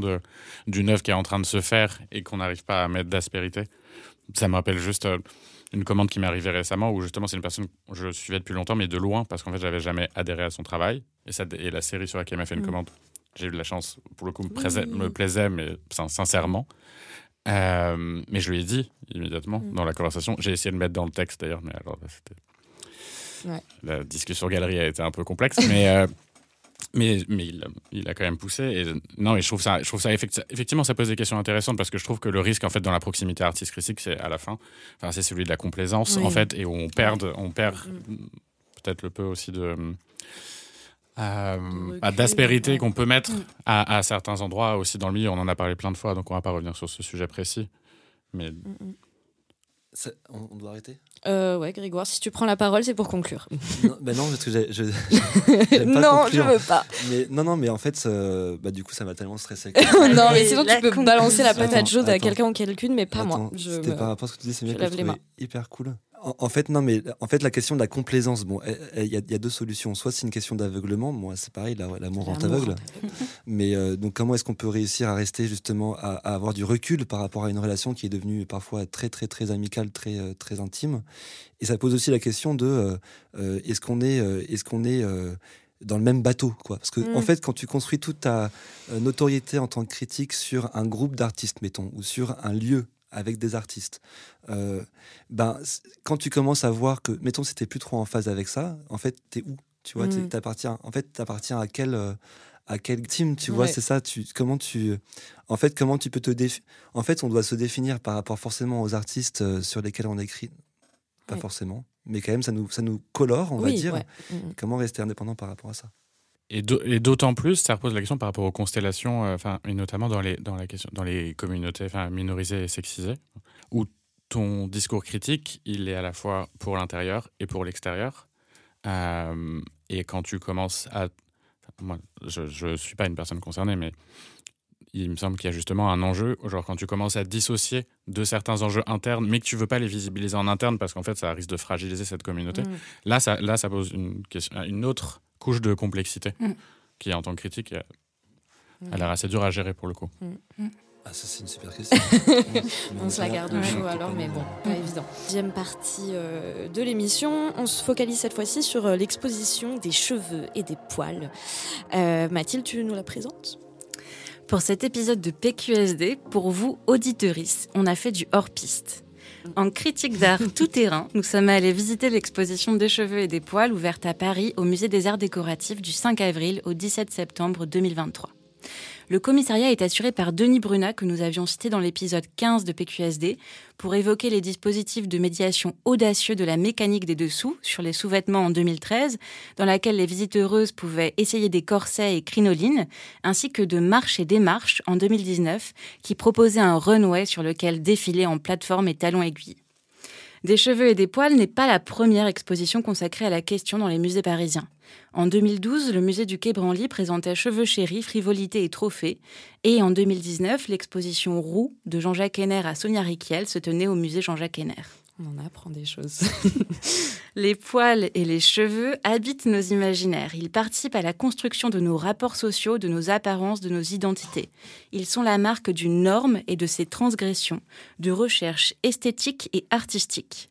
d'une œuvre qui est en train de se faire et qu'on n'arrive pas à mettre d'aspérité. Ça me rappelle juste euh, une commande qui m'est arrivée récemment où justement c'est une personne que je suivais depuis longtemps mais de loin parce qu'en fait j'avais jamais adhéré à son travail et, ça, et la série sur laquelle elle m'a fait une mm. commande j'ai eu de la chance pour le coup me, me plaisait mais sincèrement euh, mais je lui ai dit immédiatement mm. dans la conversation j'ai essayé de mettre dans le texte d'ailleurs mais alors c'était la discussion galerie a été un peu complexe, mais, euh, mais, mais il, il, a quand même poussé. Et, non, et je trouve ça, je trouve ça effectivement, ça pose des questions intéressantes parce que je trouve que le risque, en fait, dans la proximité artiste critique, c'est à la fin, enfin, c'est celui de la complaisance, en fait, et où on perd, on perd mm. peut-être le peu aussi de. Euh, d'aspérité qu'on peut mettre mm. à, à, certains endroits aussi dans le milieu. On en a parlé plein de fois, donc on va pas revenir sur ce sujet précis. Mais mm, on, doit arrêter? Euh, Ouais, Grégoire, si tu prends la parole, c'est pour conclure. non, bah non, parce que je. non, je veux pas. Mais, non, non, mais en fait, bah, du coup, ça m'a tellement stressé. non, mais sinon, tu peux balancer la patate chaude à quelqu'un ou quelqu'une, mais pas moi. C'était par rapport à ce que tu disais, c'est bien que je hyper cool. En, fait, non, mais en fait, la question de la complaisance, bon, il y, a deux solutions. Soit c'est une question d'aveuglement, moi c'est pareil, l'amour rend aveugle. mais euh, donc, comment est-ce qu'on peut réussir à rester justement, à, avoir du recul par rapport à une relation qui est devenue parfois très, très, très amicale, très, euh, très intime? Et ça pose aussi la question de euh, est-ce qu'on est, est-ce qu'on est, dans le même bateau, quoi? Parce que en mm. fait, quand tu construis toute ta notoriété en tant que critique sur un groupe d'artistes, mettons, ou sur un lieu avec des artistes. Euh, ben, quand tu commences à voir que, mettons, si t'es plus trop en phase avec ça, en fait, t'es où? Tu vois, mm. t'appartiens. En fait, t'appartiens à quel euh, à quel team? Tu vois, c'est ça. Tu comment tu en fait comment tu peux te définir En fait, on doit se définir par rapport forcément aux artistes euh, sur lesquels on écrit. Pas forcément, mais quand même, ça nous ça nous colore, on va dire. Mm, mm. Comment rester indépendant par rapport à ça? Et d'autant plus, ça repose la question par rapport aux constellations, euh, enfin, et notamment dans les, dans, la question, dans les communautés enfin, minorisées et sexisées, où ton discours critique, il est à la fois pour l'intérieur et pour l'extérieur. Euh, et quand tu commences à... Moi, je ne suis pas une personne concernée, mais il me semble qu'il y a justement un enjeu, genre quand tu commences à dissocier de certains enjeux internes, mais que tu veux pas les visibiliser en interne parce qu'en fait ça risque de fragiliser cette communauté. Mmh. Là, ça, là, ça pose une, question, une autre couche de complexité mm. qui, en tant que critique, a l'air assez dur à gérer pour le coup. Mm. Mm. Ah, ça, c'est une super question. on se la garde au chaud alors, mais bon, pas évident. Deuxième partie euh, de l'émission, on se focalise cette fois-ci sur euh, l'exposition des cheveux et des poils. Euh, Mathilde, tu nous la présentes? Pour cet épisode de PQSD, pour vous, auditeuristes, on a fait du hors-piste. En critique d'art tout terrain, nous sommes allés visiter l'exposition des cheveux et des poils ouverte à Paris au Musée des Arts Décoratifs du 5 avril au 17 septembre 2023. Le commissariat est assuré par Denis Brunat, que nous avions cité dans l'épisode 15 de PQSD, pour évoquer les dispositifs de médiation audacieux de la mécanique des dessous sur les sous-vêtements en 2013, dans laquelle les visiteuses pouvaient essayer des corsets et crinolines, ainsi que de Marche et Démarche en 2019, qui proposait un runway sur lequel défiler en plateforme et talons aiguilles. Des cheveux et des poils n'est pas la première exposition consacrée à la question dans les musées parisiens. En 2012, le musée du Quai Branly présentait Cheveux chéris, frivolité et trophées. Et en 2019, l'exposition Roux de Jean-Jacques Henner à Sonia Riquiel se tenait au musée Jean-Jacques Henner. On en apprend des choses. les poils et les cheveux habitent nos imaginaires. Ils participent à la construction de nos rapports sociaux, de nos apparences, de nos identités. Ils sont la marque d'une norme et de ses transgressions, de recherche esthétique et artistique.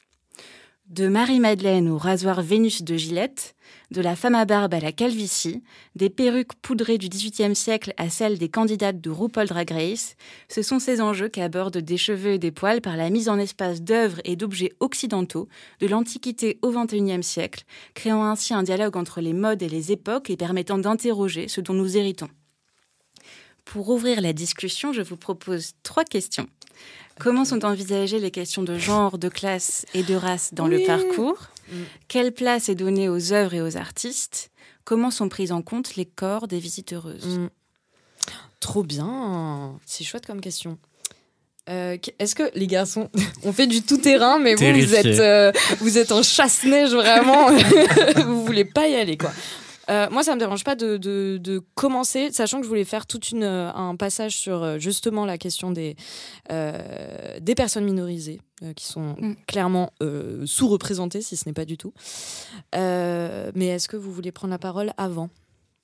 De Marie-Madeleine au rasoir Vénus de Gillette, de la femme à barbe à la calvitie, des perruques poudrées du XVIIIe siècle à celles des candidates de RuPaul Drag Race, ce sont ces enjeux qu'abordent des cheveux et des poils par la mise en espace d'œuvres et d'objets occidentaux de l'Antiquité au XXIe siècle, créant ainsi un dialogue entre les modes et les époques et permettant d'interroger ce dont nous héritons. Pour ouvrir la discussion, je vous propose trois questions. Comment sont envisagées les questions de genre, de classe et de race dans le parcours mm. Quelle place est donnée aux œuvres et aux artistes Comment sont prises en compte les corps des visiteuses mm. Trop bien C'est chouette comme question. Euh, est-ce que les garçons, on fait du tout terrain, mais vous, vous êtes, euh, vous êtes en chasse-neige vraiment, vous voulez pas y aller quoi. Euh, moi, ça me dérange pas de, de, commencer, sachant que je voulais faire tout euh, un passage sur euh, justement la question des, des personnes minorisées, qui sont mm. clairement sous-représentées, si ce n'est pas du tout. mais est-ce que vous voulez prendre la parole avant?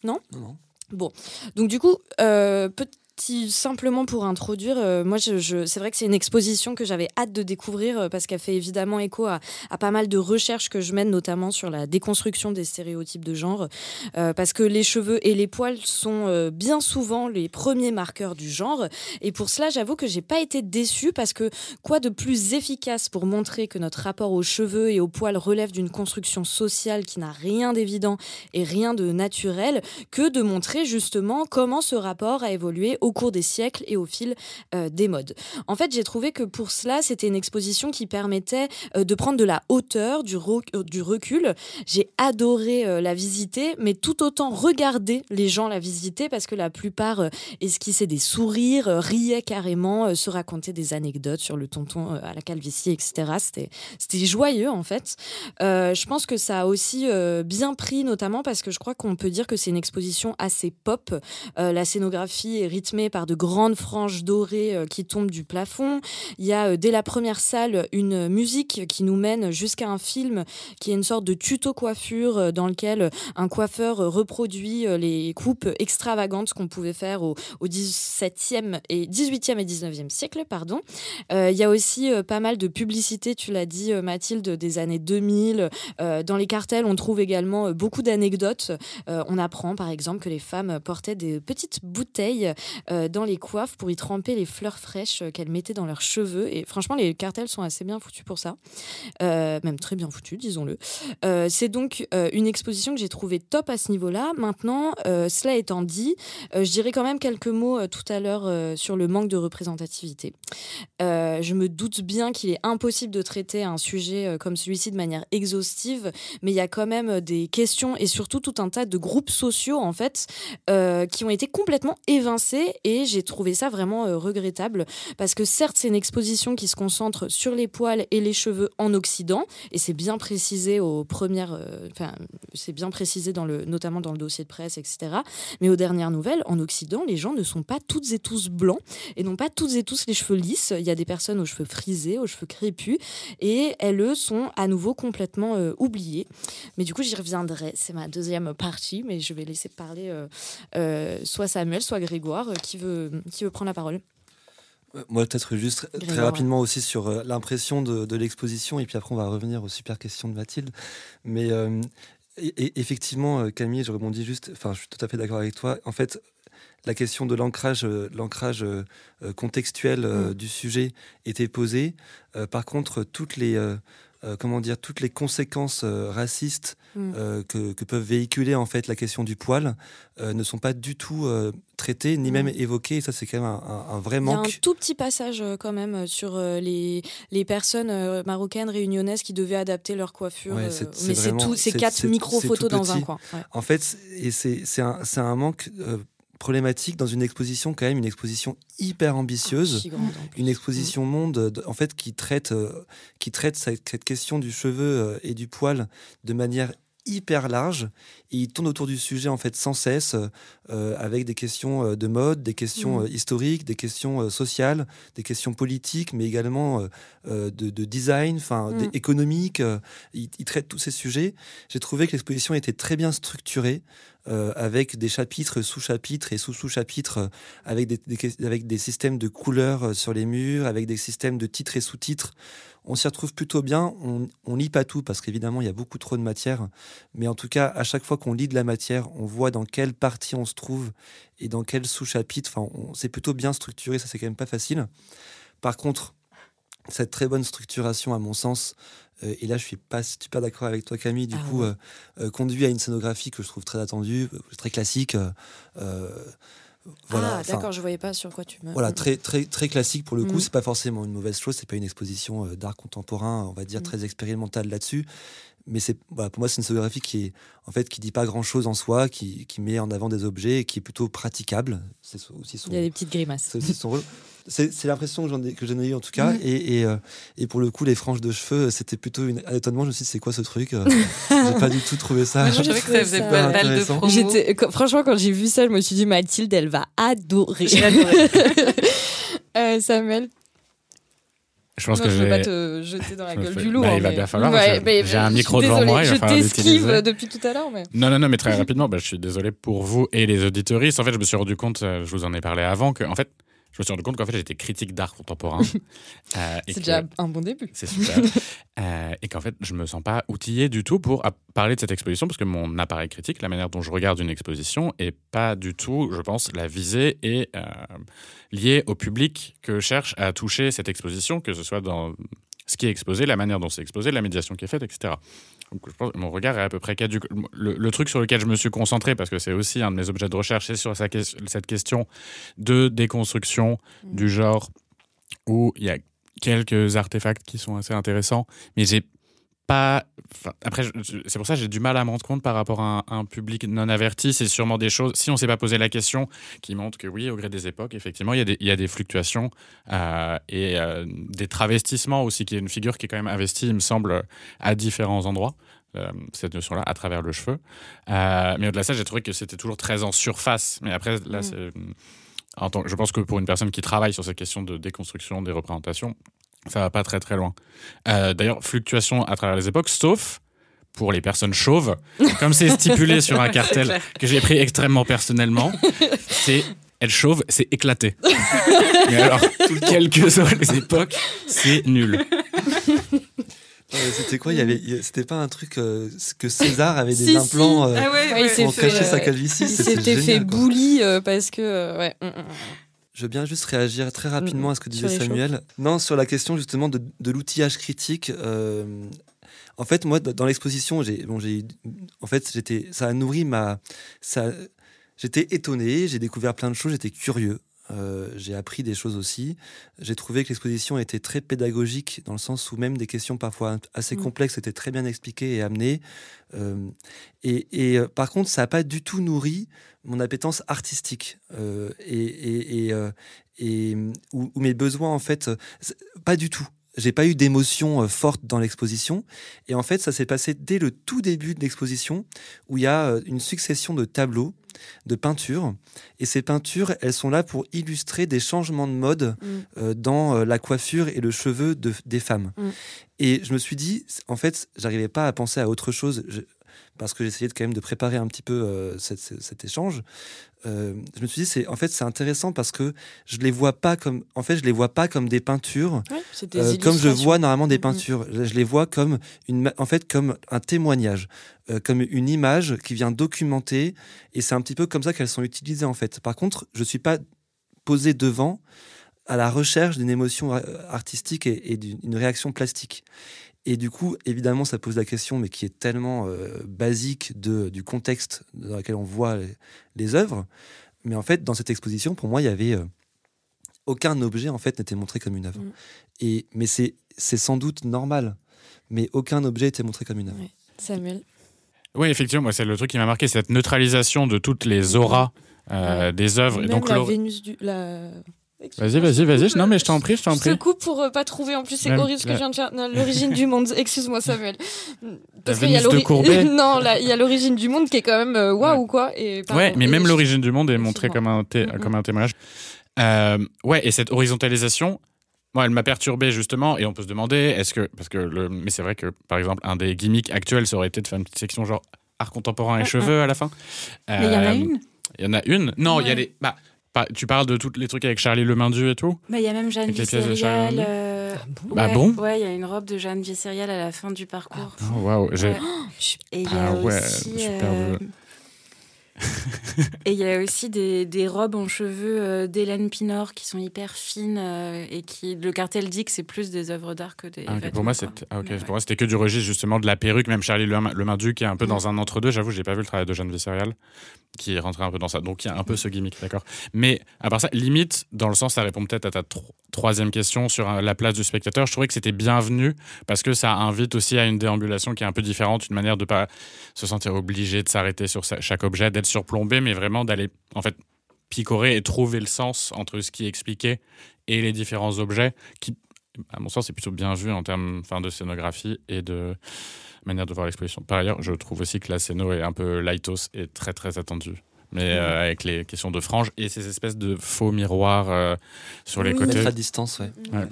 Non? Non. Bon, donc du coup, simplement pour introduire, euh, moi, c'est vrai que c'est une exposition que j'avais hâte de découvrir euh, parce qu'elle fait évidemment écho à, pas mal de recherches que je mène, notamment sur la déconstruction des stéréotypes de genre, euh, parce que les cheveux et les poils sont bien souvent les premiers marqueurs du genre. Et pour cela, j'avoue que j'ai pas été déçue parce que quoi de plus efficace pour montrer que notre rapport aux cheveux et aux poils relève d'une construction sociale qui n'a rien d'évident et rien de naturel que de montrer justement comment ce rapport a évolué au cours des siècles et au fil euh, des modes. En fait, j'ai trouvé que pour cela, c'était une exposition qui permettait euh, de prendre de la hauteur, du, euh, recul. J'ai adoré la visiter, mais tout autant regarder les gens la visiter parce que la plupart esquissaient des sourires, riaient carrément, se racontaient des anecdotes sur le tonton à la calvitie, etc. C'était joyeux en fait. je pense que ça a aussi bien pris, notamment parce que je crois qu'on peut dire que c'est une exposition assez pop. la scénographie est rythmée par de grandes franges dorées qui tombent du plafond. Il y a dès la première salle une musique qui nous mène jusqu'à un film qui est une sorte de tuto coiffure dans lequel un coiffeur reproduit les coupes extravagantes qu'on pouvait faire au, au 17e et 18e et 19e siècle. Pardon. Il y a aussi pas mal de publicités, tu l'as dit Mathilde, des années 2000. dans les cartels, on trouve également beaucoup d'anecdotes. on apprend par exemple que les femmes portaient des petites bouteilles dans les coiffes pour y tremper les fleurs fraîches qu'elles mettaient dans leurs cheveux. Et franchement, les cartels sont assez bien foutus pour ça. même très bien foutus, disons-le. c'est donc une exposition que j'ai trouvée top à ce niveau-là. Maintenant, cela étant dit, je dirais quand même quelques mots tout à l'heure sur le manque de représentativité. je me doute bien qu'il est impossible de traiter un sujet comme celui-ci de manière exhaustive, mais il y a quand même des questions et surtout tout un tas de groupes sociaux en fait euh, qui ont été complètement évincés et j'ai trouvé ça vraiment euh, regrettable parce que certes c'est une exposition qui se concentre sur les poils et les cheveux en Occident et c'est bien précisé aux premières, euh, c'est bien précisé dans le, notamment dans le dossier de presse etc. Mais aux dernières nouvelles en Occident les gens ne sont pas toutes et tous blancs et n'ont pas toutes et tous les cheveux lisses. Il y a des personnes aux cheveux frisés, aux cheveux crépus et elles eux sont à nouveau complètement oubliées. Mais du coup j'y reviendrai. C'est ma deuxième partie, mais je vais laisser parler euh, euh, soit Samuel, soit Grégoire, euh, qui, veut, qui veut prendre la parole. Moi, peut-être juste très rapidement aussi sur l'impression de, l'exposition, et puis après, on va revenir aux super questions de Mathilde. Mais effectivement, Camille, je rebondis juste, enfin, je suis tout à fait d'accord avec toi. En fait, la question de l'ancrage, l'ancrage contextuel mm. du sujet était posée. par contre, toutes les euh, comment dire, toutes les conséquences euh, racistes mm. euh, que, peuvent véhiculer en fait la question du poil ne sont pas du tout traitées ni mm. même évoquées. Et ça, c'est quand même un, vrai manque. Il y a un tout petit passage quand même sur les, les personnes marocaines réunionnaises qui devaient adapter leur coiffure. mais c'est tout, c'est quatre micro-photos dans un coin. En fait, et c'est un, un manque problématique dans une exposition quand même une exposition hyper ambitieuse une exposition mm. monde en fait qui traite euh, qui traite cette, question du cheveu euh, et du poil de manière hyper large et il tourne autour du sujet en fait sans cesse euh, avec des questions de mode, des questions mm. historiques, des questions sociales, des questions politiques, mais également de, design, enfin mm. économique. Il, il, traite tous ces sujets. J'ai trouvé que l'exposition était très bien structurée. Euh, avec des chapitres, sous-chapitres et sous-sous-chapitres, euh, avec, des, systèmes de couleurs euh, sur les murs, avec des systèmes de titres et sous-titres. On s'y retrouve plutôt bien. On, on lit pas tout parce qu'évidemment, il y a beaucoup trop de matière. Mais en tout cas, à chaque fois qu'on lit de la matière, on voit dans quelle partie on se trouve et dans quel sous-chapitre. Enfin, c'est plutôt bien structuré. Ça, c'est quand même pas facile. Par contre, cette très bonne structuration, à mon sens, et là, je suis pas super d'accord avec toi, Camille. Du ah coup, euh, euh, conduit à une scénographie que je trouve très attendue, très classique. Voilà, ah, d'accord, je voyais pas sur quoi tu me. Voilà, très, très, très classique pour le coup. Mm. C'est pas forcément une mauvaise chose. C'est pas une exposition d'art contemporain, on va dire, mm. très expérimentale là-dessus mais c'est pour moi c'est une scénographie qui est en fait qui dit pas grand chose en soi qui, qui met en avant des objets et qui est plutôt praticable. C'est aussi il y a des petites grimaces. c'est son rôle. C'est l'impression que j'en ai que j'en ai eu en tout cas. Et, et, euh, et, pour le coup les franges de cheveux c'était plutôt une, un étonnement je me suis dit c'est quoi ce truc euh, j'ai pas du tout trouvé ça. Je trouvais que ça faisait pas mal de promo franchement quand j'ai vu ça je me suis dit Mathilde elle va adorer. J'ai adoré. Euh, Samuel je pense que je vais pas te jeter dans la gueule du loup. Bah, il va bien falloir. j'ai un micro devant moi. Je t'esquive depuis tout à l'heure. Mais... Non, non, non, mais très rapidement, bah, je suis désolé pour vous et les auditoristes. En fait, je me suis rendu compte, euh, je vous en ai parlé avant, que en fait, je me suis rendu compte qu'en fait j'étais critique d'art contemporain. euh, c'est déjà un bon début. C'est super. euh, et qu'en fait je me sens pas outillé du tout pour parler de cette exposition parce que mon appareil critique, la manière dont je regarde une exposition, est pas du tout, je pense, la visée et euh, liée au public que cherche à toucher cette exposition, que ce soit dans ce qui est exposé, la manière dont c'est exposé, la médiation qui est faite, etc. Donc, je pense, mon regard est à peu près caduque. Le, le, truc sur lequel je me suis concentré, parce que c'est aussi un de mes objets de recherche, c'est sur cette question de déconstruction mmh. du genre où il y a quelques artefacts qui sont assez intéressants, mais j'ai pas. après, c'est pour ça que j'ai du mal à me rendre compte par rapport à un, public non averti. C'est sûrement des choses, si on ne s'est pas posé la question, qui montrent que oui, au gré des époques, effectivement, il y a des, il y a des fluctuations euh, et euh, des travestissements aussi, qui est une figure qui est quand même investie, il me semble, à différents endroits. Euh, cette notion-là à travers le cheveu. mais au-delà de ça, j'ai trouvé que c'était toujours très en surface. Mais après, là, mm. c'est je pense que pour une personne qui travaille sur ces questions de déconstruction des représentations, ça va pas très très loin. Euh, d'ailleurs, fluctuation à travers les époques, sauf pour les personnes chauves, comme c'est stipulé sur un cartel que j'ai pris extrêmement personnellement, c'est elle chauve, c'est éclaté. Mais alors, quelles que les époques, c'est nul. c'était quoi? Il y avait, c'était pas un truc euh, que César avait des implants euh, ah pour cacher sa calvitie. Il s'était fait bouli parce que ouais. Mm, mm, mm. Je veux bien juste réagir très rapidement à ce que disait Samuel. Non, sur la question justement de, l'outillage critique. Euh, en fait, moi, dans l'exposition, j'ai, bon, j'ai, en fait, j'étais, ça a nourri ma, ça, j'étais étonné, j'ai découvert plein de choses, j'étais curieux. Euh, j'ai appris des choses aussi. J'ai trouvé que l'exposition était très pédagogique dans le sens où même des questions parfois assez mm. complexes étaient très bien expliquées et amenées. Euh, et, par contre, ça n'a pas du tout nourri mon appétence artistique euh, et, et, et, ou, mes besoins en fait pas du tout j'ai pas eu d'émotion euh, forte dans l'exposition. Et en fait, ça s'est passé dès le tout début de l'exposition, où il y a euh, une succession de tableaux, de peintures. Et ces peintures, elles sont là pour illustrer des changements de mode mm. euh, dans la coiffure et le cheveu de, des femmes. Mm. Et je me suis dit, en fait, j'arrivais pas à penser à autre chose. Parce que j'essayais quand même de préparer un petit peu cet échange. Euh, je me suis dit c'est en fait c'est intéressant parce que je les vois pas comme en fait je les vois pas comme des peintures euh, comme je vois normalement des mm-hmm. peintures je, les vois comme une en fait comme un témoignage euh, comme une image qui vient documenter et c'est un petit peu comme ça qu'elles sont utilisées en fait par contre je suis pas posé devant à la recherche d'une émotion artistique et, et d'une réaction plastique et du coup, évidemment, ça pose la question, mais qui est tellement euh, basique de, du contexte dans lequel on voit les, œuvres. Mais en fait, dans cette exposition, pour moi, il y avait euh, aucun objet en fait n'était montré comme une œuvre. Mm. Et mais c'est c'est sans doute normal, mais aucun objet était montré comme une œuvre. Samuel. Oui, effectivement, moi c'est le truc qui m'a marqué, cette neutralisation de toutes les auras euh, des œuvres. Même Donc la Vénus du, la Vas-y, vas-y, vas-y. Non, mais je t'en prie, je t'en prie. Coupe pour euh, pas trouver. En plus, c'est horrible ce que je viens de faire. L'origine du monde. Excuse-moi, Samuel. Parce qu'il y a l'origine. non, il y a l'origine du monde qui est quand même euh, waouh, quoi. Et, ouais, mais même l'origine du monde est montrée comme un, comme un témoignage. Euh, ouais, et cette horizontalisation, moi, elle m'a perturbé justement, et on peut se demander, est-ce que, parce que le, mais c'est vrai que par exemple, un des gimmicks actuels, ça aurait été de faire une petite section genre art contemporain et cheveux à la fin. Mais il y en a une? Il y en a une. Non, il y a des. Bah, tu parles de tous les trucs avec Charlie Lemindu et tout? Mais il y a même Jeanne Vissérial. Euh... Bah bon? Ouais, il y a une robe de Jeanne Vissérial à la fin du parcours. Oh, waouh, j'ai. Et il y a ah, ouais. Super et il y a aussi des, des robes en cheveux euh, d'Hélène Pinor qui sont hyper fines euh, et qui le cartel dit que c'est plus des œuvres d'art que des. Ah, pour moi, c'était ah, moi, c'était que du registre justement de la perruque. Même Charlie Le, qui est un peu dans un entre-deux. J'avoue, j'ai pas vu le travail de Jeanne Visserial qui est rentré un peu dans ça. Donc il y a un peu ce gimmick, d'accord. Mais à part ça, limite, dans le sens, ça répond peut-être à ta troisième question sur euh, la place du spectateur. Je trouvais que c'était bienvenu parce que ça invite aussi à une déambulation qui est un peu différente, une manière de pas se sentir obligé de s'arrêter sur chaque objet, d'être surplombé, mais vraiment d'aller en fait picorer et trouver le sens entre ce qui est expliqué et les différents objets qui, à mon sens, est plutôt bien vu en termes de scénographie et de manière de voir l'exposition. Par ailleurs, je trouve aussi que la scéno est un peu lightos et très très attendue. Mais euh, avec les questions de franges et ces espèces de faux miroirs euh, sur les côtés. Mettre à distance, ouais. ouais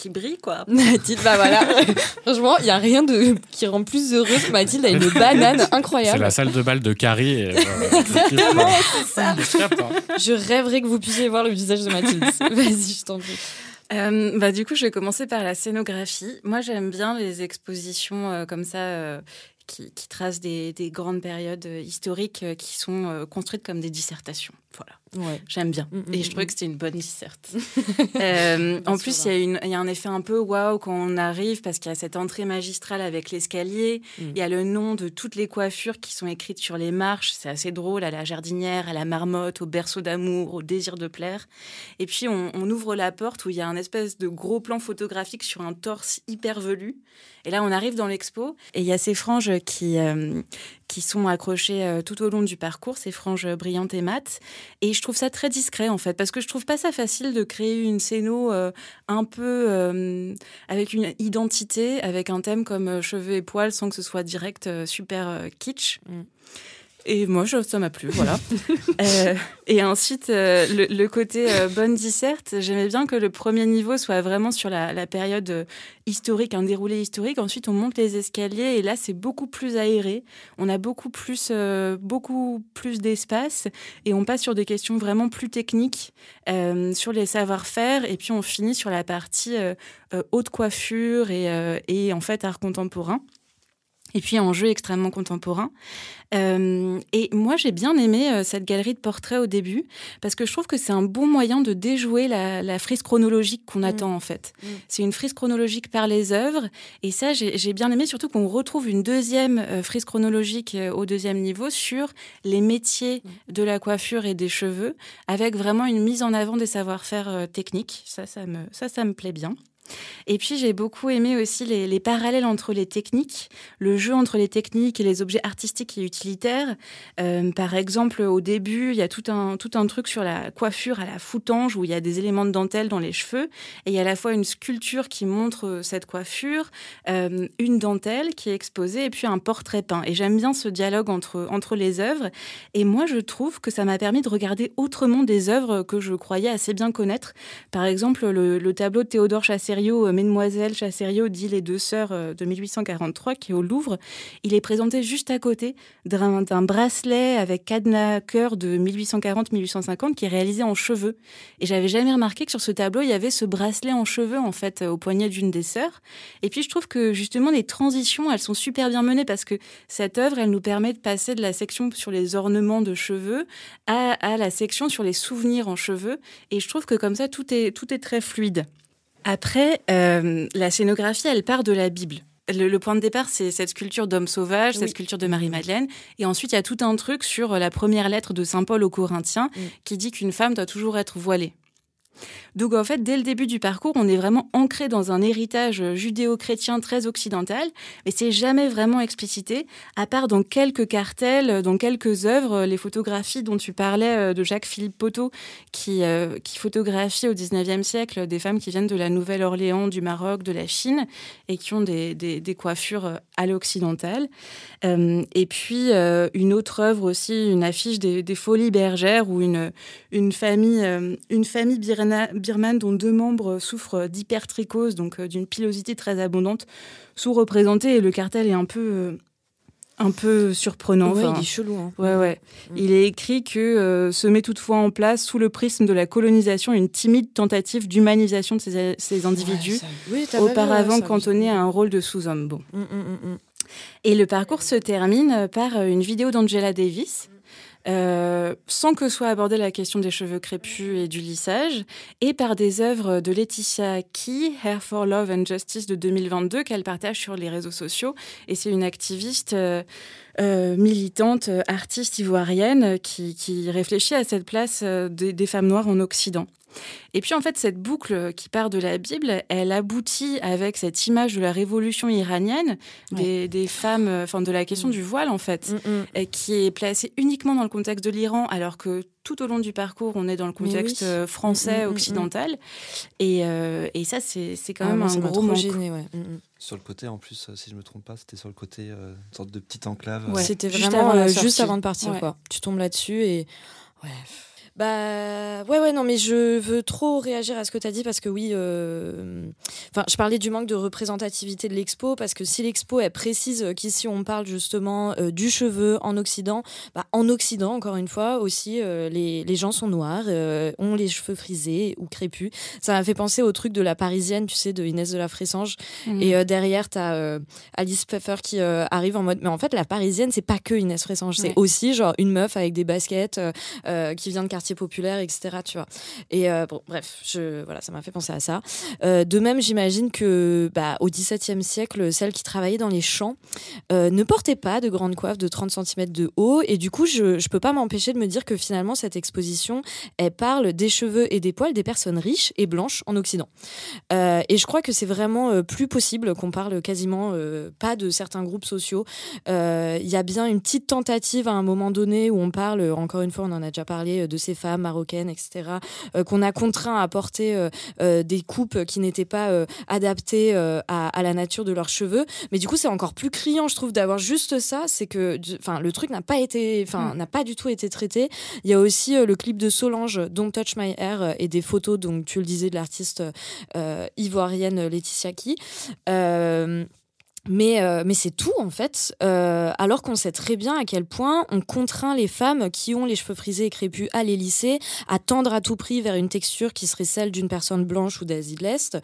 qui brille, quoi. Mathilde, bah voilà. Franchement, il n'y a rien de qui rend plus heureuse que Mathilde a une banane incroyable. C'est la salle de bal de Carrie. Et, euh, ça. Je rêverais que vous puissiez voir le visage de Mathilde. Vas-y, je t'en prie. Euh, bah, du coup, je vais commencer par la scénographie. Moi, j'aime bien les expositions euh, comme ça euh, qui, qui, tracent des, des, grandes périodes historiques qui sont construites comme des dissertations. Voilà. Ouais. J'aime bien. Mm, mm, et je trouvais mm, que c'était une bonne disserte. euh, en plus, il y, y, a un effet un peu waouh quand on arrive parce qu'il y a cette entrée magistrale avec l'escalier. Il y a le nom de toutes les coiffures qui sont écrites sur les marches. C'est assez drôle, à la jardinière, à la marmotte, au berceau d'amour, au désir de plaire. Et puis, on, on, ouvre la porte où il y a un espèce de gros plan photographique sur un torse hyper velu. Et là, on arrive dans l'expo et il y a ces franges qui, euh, qui sont accrochées euh, tout au long du parcours, ces franges brillantes et mates. Et je trouve ça très discret en fait, parce que je trouve pas ça facile de créer une scéno euh, un peu euh, avec une identité, avec un thème comme cheveux et poils, sans que ce soit direct super kitsch. Mm. Et moi, je, ça m'a plu, voilà. euh, et ensuite, euh, le, le, côté euh, bonne disserte, j'aimais bien que le premier niveau soit vraiment sur la, la, période euh, historique, un déroulé historique. Ensuite, on monte les escaliers et là, c'est beaucoup plus aéré. On a beaucoup plus, beaucoup plus d'espace et on passe sur des questions vraiment plus techniques, sur les savoir-faire. Et puis, on finit sur la partie haute coiffure et, et en fait art contemporain et puis en jeu extrêmement contemporain. Euh, et moi, j'ai bien aimé euh, cette galerie de portraits au début, parce que je trouve que c'est un bon moyen de déjouer la, la frise chronologique qu'on mmh. attend en fait. Mmh. C'est une frise chronologique par les œuvres, et ça, j'ai bien aimé, surtout qu'on retrouve une deuxième euh, frise chronologique au deuxième niveau sur les métiers mmh. de la coiffure et des cheveux, avec vraiment une mise en avant des savoir-faire techniques. Ça, ça me, ça, ça me plaît bien. Et puis j'ai beaucoup aimé aussi les, les, parallèles entre les techniques, le jeu entre les techniques et les objets artistiques et utilitaires. Euh, par exemple, au début, il y a tout un, tout un truc sur la coiffure à la foutange où il y a des éléments de dentelle dans les cheveux et il y a à la fois une sculpture qui montre cette coiffure, euh, une dentelle qui est exposée et puis un portrait peint. Et j'aime bien ce dialogue entre, entre les œuvres. Et moi, je trouve que ça m'a permis de regarder autrement des œuvres que je croyais assez bien connaître. Par exemple, le, le tableau de Théodore Chassériau euh, Mesdemoiselles Chassériau dit Les deux sœurs euh, de 1843, qui est au Louvre. Il est présenté juste à côté d'un bracelet avec cadenas cœur de 1840-1850 qui est réalisé en cheveux. Et j'avais jamais remarqué que sur ce tableau, il y avait ce bracelet en cheveux, en fait, au poignet d'une des sœurs. Et puis, je trouve que justement, les transitions, elles sont super bien menées parce que cette œuvre, elle nous permet de passer de la section sur les ornements de cheveux à, à la section sur les souvenirs en cheveux. Et je trouve que comme ça, tout est, tout est très fluide. Après, euh, la scénographie, elle part de la Bible. Le, le point de départ, c'est cette sculpture d'homme sauvage, oui. cette sculpture de Marie-Madeleine. Et ensuite, il y a tout un truc sur la première lettre de Saint Paul aux Corinthiens oui. qui dit qu'une femme doit toujours être voilée. Donc en fait, dès le début du parcours, on est vraiment ancré dans un héritage judéo-chrétien très occidental, mais c'est jamais vraiment explicité, à part dans quelques cartels, dans quelques œuvres, les photographies dont tu parlais euh, de Jacques-Philippe Poteau, qui, euh, qui photographie au 19e siècle des femmes qui viennent de la Nouvelle-Orléans, du Maroc, de la Chine, et qui ont des, coiffures euh, à l'occidental. Et puis, une autre œuvre aussi, une affiche des, Folies bergères, où une, famille, une famille birmane dont deux membres souffrent d'hypertrichose, donc d'une pilosité très abondante, sont représentés et le cartel est un peu euh, un peu surprenant. Ouais, enfin, il est chelou. Hein. Ouais, ouais. Mmh. Il est écrit que euh, se met toutefois en place, sous le prisme de la colonisation, une timide tentative d'humanisation de ces, ces individus, ouais, oui, auparavant vu, cantonnés à un rôle de sous-homme. Bon. Mmh, mmh, Et le parcours se termine par une vidéo d'Angela Davis euh, sans que soit abordée la question des cheveux crépus et du lissage, et par des œuvres de Laetitia Key, Hair for Love and Justice de 2022, qu'elle partage sur les réseaux sociaux. Et c'est une activiste euh, euh, militante, artiste ivoirienne, qui, qui, réfléchit à cette place euh, des, des femmes noires en Occident. Et puis en fait, cette boucle qui part de la Bible, elle aboutit avec cette image de la révolution iranienne, des, ouais. des femmes, enfin de la question mmh. du voile en fait, mmh. qui est placée uniquement dans le contexte de l'Iran, alors que tout au long du parcours, on est dans le contexte oui. français, mmh, occidental. Et, euh, et, ça, c'est quand même ah, un gros manque. Gêné, ouais. Sur le côté, en plus, si je me trompe pas, c'était sur le côté, euh, une sorte de petite enclave. Ouais. C'était vraiment avant juste avant de partir, quoi. Tu tombes là-dessus et... Ouais. Bah ouais ouais non mais je veux trop réagir à ce que tu as dit parce que oui euh... enfin je parlais du manque de représentativité de l'expo parce que si l'expo elle précise qu'ici on parle justement euh, du cheveu en occident bah, en occident encore une fois aussi euh, les, les gens sont noirs ont les cheveux frisés ou crépus ça m'a fait penser au truc de la parisienne tu sais de Inès de la Fressange mmh. et derrière tu as Alice Pfeffer qui arrive en mode mais en fait la parisienne c'est pas que Inès Fressange ouais. c'est aussi genre une meuf avec des baskets qui vient de quartier populaire, etc. Tu vois. Et euh, bon, bref, je, voilà, ça m'a fait penser à ça. Euh, de même, j'imagine que bah, au XVIIe siècle, celles qui travaillaient dans les champs euh, ne portaient pas de grandes coiffes de 30 cm de haut. Et du coup, je ne peux pas m'empêcher de me dire que finalement, cette exposition, elle parle des cheveux et des poils des personnes riches et blanches en Occident. Et je crois que c'est vraiment plus possible qu'on parle quasiment pas de certains groupes sociaux. Il y a bien une petite tentative à un moment donné où on parle, encore une fois, on en a déjà parlé, de ces femmes marocaines, etc., qu'on a contraint à porter des coupes qui n'étaient pas adaptées à, la nature de leurs cheveux. Mais du coup, c'est encore plus criant, je trouve, d'avoir juste ça. C'est que, enfin, le truc n'a pas été, enfin, mm. n'a pas du tout été traité. Il y a aussi le clip de Solange, Don't Touch My Hair, et des photos, donc tu le disais, de l'artiste ivoirienne Laetitia Ki. Mais, euh, mais c'est tout en fait, euh, alors qu'on sait très bien à quel point on contraint les femmes qui ont les cheveux frisés et crépus à les lisser, à tendre à tout prix vers une texture qui serait celle d'une personne blanche ou d'Asie de l'Est.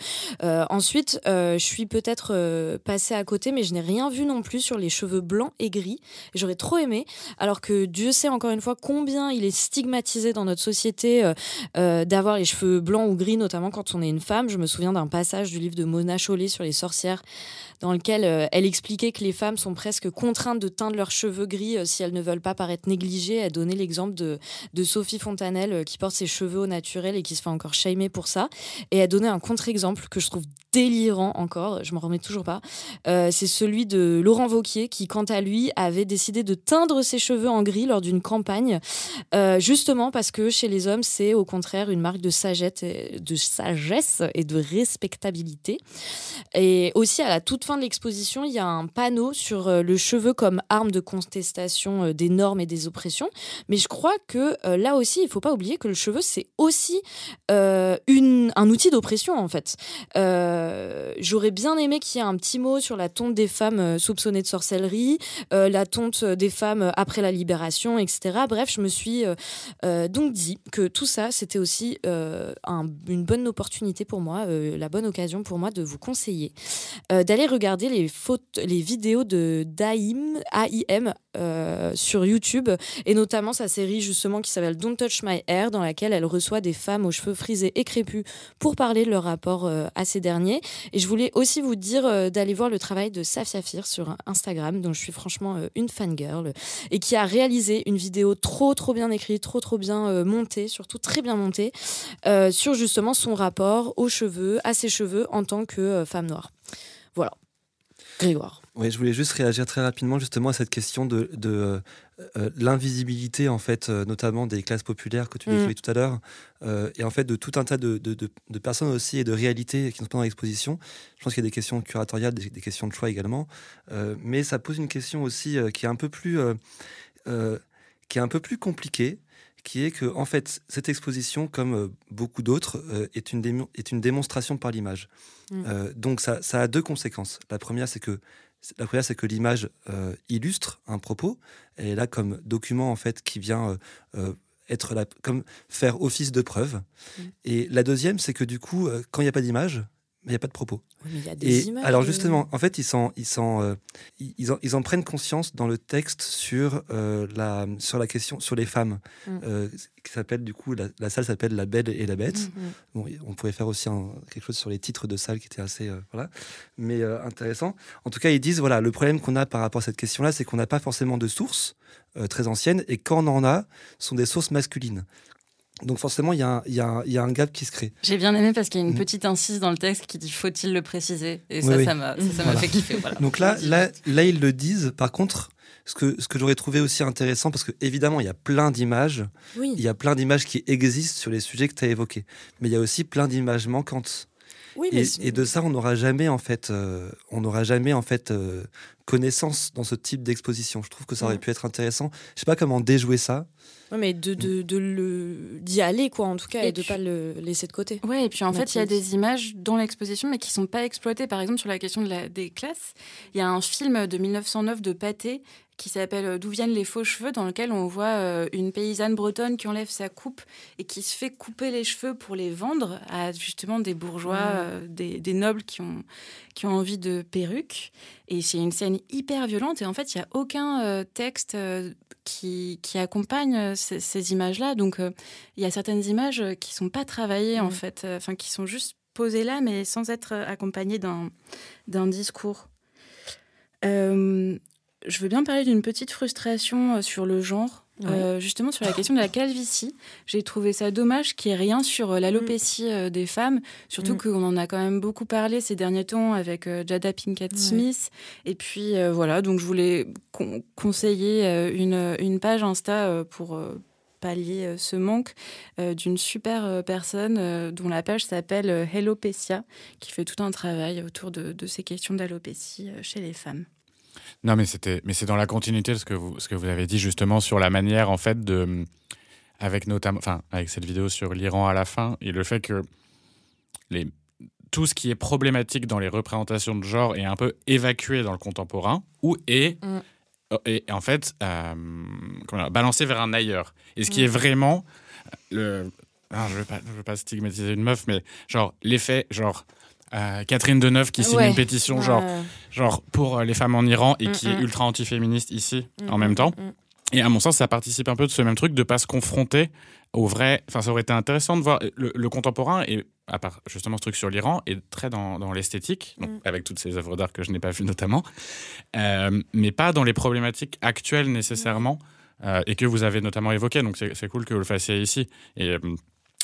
Euh, ensuite, je suis peut-être passée à côté, mais je n'ai rien vu non plus sur les cheveux blancs et gris. J'aurais trop aimé, alors que Dieu sait encore une fois combien il est stigmatisé dans notre société d'avoir les cheveux blancs ou gris, notamment quand on est une femme. Je me souviens d'un passage du livre de Mona Chollet sur les sorcières dans lequel euh, elle expliquait que les femmes sont presque contraintes de teindre leurs cheveux gris euh, si elles ne veulent pas paraître négligées. Elle donnait l'exemple de, Sophie Fontanelle euh, qui porte ses cheveux au naturel et qui se fait encore shamer pour ça. Et elle donnait un contre-exemple que je trouve délirant encore, je m'en remets toujours pas. c'est celui de Laurent Vauquier qui, quant à lui, avait décidé de teindre ses cheveux en gris lors d'une campagne, justement parce que chez les hommes, c'est au contraire une marque de sagesse, de sagesse et de respectabilité. Et aussi à la toute fin de l'exposition, il y a un panneau sur euh, le cheveu comme arme de contestation euh, des normes et des oppressions. Mais je crois que euh, là aussi, il ne faut pas oublier que le cheveu, c'est aussi une, un outil d'oppression, en fait. J'aurais bien aimé qu'il y ait un petit mot sur la tonte des femmes soupçonnées de sorcellerie, la tonte des femmes après la libération, etc. Bref, je me suis donc dit que tout ça, c'était aussi une bonne opportunité pour moi, la bonne occasion pour moi de vous conseiller d'aller regarder les, les vidéos de d'AIM, AIM euh, sur YouTube, et notamment sa série justement qui s'appelle Don't Touch My Hair, dans laquelle elle reçoit des femmes aux cheveux frisés et crépus pour parler de leur rapport euh, à ces derniers. Et je voulais aussi vous dire euh, d'aller voir le travail de Saf Safir sur Instagram, dont je suis franchement une fangirl, et qui a réalisé une vidéo trop trop bien écrite, trop trop bien montée, surtout très bien montée, sur justement son rapport aux cheveux, à ses cheveux en tant que femme noire. Voilà. Grégoire. Oui, je voulais juste réagir très rapidement justement à cette question de, de euh, l'invisibilité en fait, euh, notamment des classes populaires que tu décrivais mm. tout à l'heure, euh, et en fait de tout un tas de, de, de, personnes aussi et de réalités qui sont pas dans l'exposition. Je pense qu'il y a des questions curatoriales, des, des questions de choix également, mais ça pose une question aussi qui est un peu plus qui est un peu plus compliquée qui est que, en fait, cette exposition, comme euh, beaucoup d'autres, euh, est, une est une démonstration par l'image. Mm. Euh, donc, ça, ça, a deux conséquences. La première, c'est que la première, c'est que l'image illustre un propos. Elle est là comme document, en fait, qui vient être là, comme faire office de preuve. Mm. Et la deuxième, c'est que du coup, quand il n'y a pas d'image, il n'y a pas de propos. mais y a des images alors justement, en fait, ils, sont, ils, sont, euh, ils, en, ils, en, prennent conscience dans le texte sur, euh, la, sur la question, sur les femmes, mm. euh, qui s'appelle du coup, la, salle s'appelle La Belle et la Bête. Mm, mm. Bon, on pourrait faire aussi quelque chose sur les titres de salle qui étaient assez, voilà, mais intéressant. En tout cas, ils disent, voilà, le problème qu'on a par rapport à cette question-là, c'est qu'on n'a pas forcément de sources très anciennes, et quand on en a, ce sont des sources masculines. Donc forcément, il y, y, y, a un gap qui se crée. J'ai bien aimé parce qu'il y a une mm. petite incise dans le texte qui dit faut-il le préciser? Et ça, ça m'a fait kiffer. Donc là, là, là, ils le disent. Par contre, ce que, ce que j'aurais trouvé aussi intéressant, parce que évidemment, il y a plein d'images. Il y a plein d'images qui existent sur les sujets que tu as évoqués. Mais il y a aussi plein d'images manquantes. Oui, mais et, de ça, on n'aura jamais en fait, euh, on n'aura jamais en fait euh, connaissance dans ce type d'exposition. Je trouve que ça aurait pu être intéressant. Je sais pas comment déjouer ça. Oui, mais de, de, de le d'y aller quoi en tout cas et, de de pas le laisser de côté. Ouais, et puis en fait, il y a des images dans l'exposition mais qui sont pas exploitées. Par exemple, sur la question de la, des classes, il y a un film de 1909 de Pathé qui s'appelle euh, D'où viennent les faux cheveux, dans lequel on voit euh, une paysanne bretonne qui enlève sa coupe et qui se fait couper les cheveux pour les vendre à justement des bourgeois, euh, des, des, nobles qui ont, qui ont envie de perruques. Et c'est une scène hyper violente et en fait, il n'y a aucun texte qui, qui, accompagne ces, images-là. Donc, il y a certaines images qui sont pas travaillées, en fait, enfin, qui sont juste posées là, mais sans être accompagnées d'un discours. Euh, je veux bien parler d'une petite frustration euh, sur le genre. Euh, justement sur la question de la calvitie, j'ai trouvé ça dommage qu'il n'y ait rien sur euh, l'alopécie des femmes, surtout mm. qu'on en a quand même beaucoup parlé ces derniers temps avec Jada Pinkett Smith. Et puis voilà, donc je voulais conseiller une, une, page Insta pour pallier ce manque d'une super personne dont la page s'appelle Hellopecia, qui fait tout un travail autour de, de ces questions d'alopécie chez les femmes. Non, mais c'était, mais c'est dans la continuité de ce que vous, ce que vous avez dit justement sur la manière en fait de, avec notamment, enfin, avec cette vidéo sur l'Iran à la fin et le fait que les, tout ce qui est problématique dans les représentations de genre est un peu évacué dans le contemporain ou est mm. et, en fait euh, balancé vers un ailleurs. Et ce qui est mm. vraiment le, je ne veux, veux, pas stigmatiser une meuf, mais genre l'effet genre euh, Catherine Deneuve qui signe une pétition genre, genre pour euh, les femmes en Iran et mm, qui est mm. ultra antiféministe ici mm, en même temps. Et à mon sens, ça participe un peu de ce même truc de pas se confronter au vrai. Enfin, ça aurait été intéressant de voir le, contemporain et à part justement ce truc sur l'Iran est très dans, dans l'esthétique, avec toutes ces œuvres d'art que je n'ai pas vues notamment, euh, mais pas dans les problématiques actuelles nécessairement et que vous avez notamment évoquées. Donc c'est cool que vous le fassiez ici. Et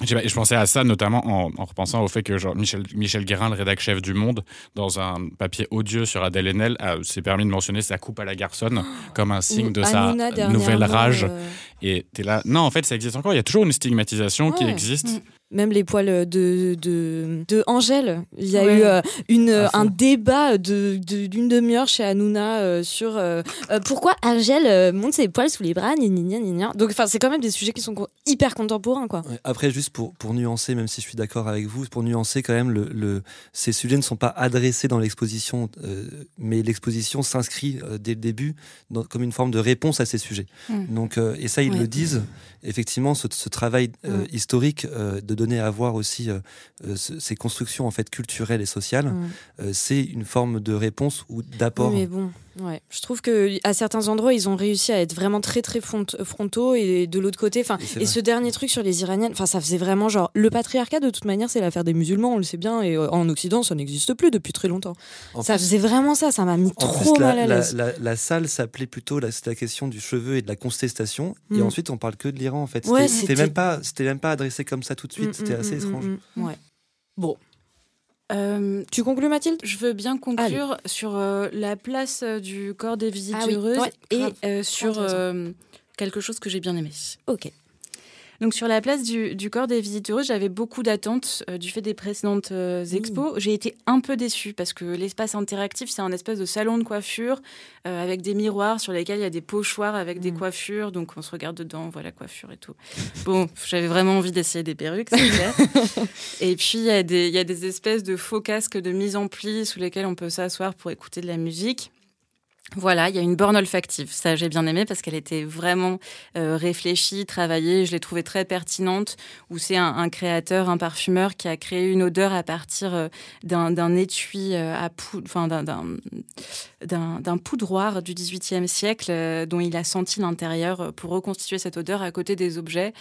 je pensais à ça notamment en, repensant au fait que genre, Michel, Michel Guérin, le rédacteur chef du Monde, dans un papier odieux sur Adèle Haenel, s'est permis de mentionner sa coupe à la garçonne comme un signe de sa nouvelle rage. Euh. Et t'es là, non, en fait, ça existe encore. Il y a toujours une stigmatisation qui existe. Mm même les poils de, de, de Angèle. Il y a eu euh, une, ah, un débat d'une de, d'une demi-heure chez Hanouna euh, sur euh, pourquoi Angèle monte ses poils sous les bras, ni ni ni Donc, enfin, c'est quand même des sujets qui sont hyper contemporains, quoi. après, juste pour, pour nuancer, même si je suis d'accord avec vous, pour nuancer quand même, le, le, ces sujets ne sont pas adressés dans l'exposition, mais l'exposition s'inscrit dès le début dans, comme une forme de réponse à ces sujets. Hmm. Donc, et ça, ils le disent. Effectivement, ce, ce travail hmm. historique de donner à voir aussi euh, euh, ces constructions en fait culturelles et sociales, mm. euh, c'est une forme de réponse ou d'apport. mais bon, Ouais, je trouve que à certains endroits ils ont réussi à être vraiment très très frontaux et de l'autre côté, enfin et, ce dernier truc sur les Iraniennes, enfin ça faisait vraiment genre le patriarcat de toute manière c'est l'affaire des musulmans, on le sait bien et en Occident ça n'existe plus depuis très longtemps. ça faisait vraiment ça, ça m'a mis trop mal à l'aise. La, salle s'appelait plutôt la, la question du cheveu et de la contestation et mm. ensuite on parle que de l'Iran en fait. C'était même pas c'était même pas adressé comme ça tout de suite, mm, c'était assez étrange. Ouais. Bon, euh, tu conclus, Mathilde? Je veux bien conclure sur euh, la place euh, du corps des visiteuses ah et sur quelque chose que j'ai bien aimé. Ok. Donc sur la place du, corps des visiteurs, j'avais beaucoup d'attentes euh, du fait des précédentes euh, mmh. expos. J'ai été un peu déçue parce que l'espace interactif, c'est un espèce de salon de coiffure euh, avec des miroirs sur lesquels il y a des pochoirs avec des mmh. coiffures. Donc on se regarde dedans, voilà coiffure et tout. Bon, j'avais vraiment envie d'essayer des perruques, c'est clair. et puis il y, a des, il y a des espèces de faux casques de mise en pli sous lesquels on peut s'asseoir pour écouter de la musique. Voilà, il y a une borne olfactive. Ça, j'ai bien aimé parce qu'elle était vraiment euh, réfléchie, travaillée. Je l'ai trouvée très pertinente. Où c'est un, créateur, un parfumeur qui a créé une odeur à partir euh, d'un étui euh, à poudre, enfin d'un poudroir du XVIIIe siècle dont il a senti l'intérieur pour reconstituer cette odeur à côté des objets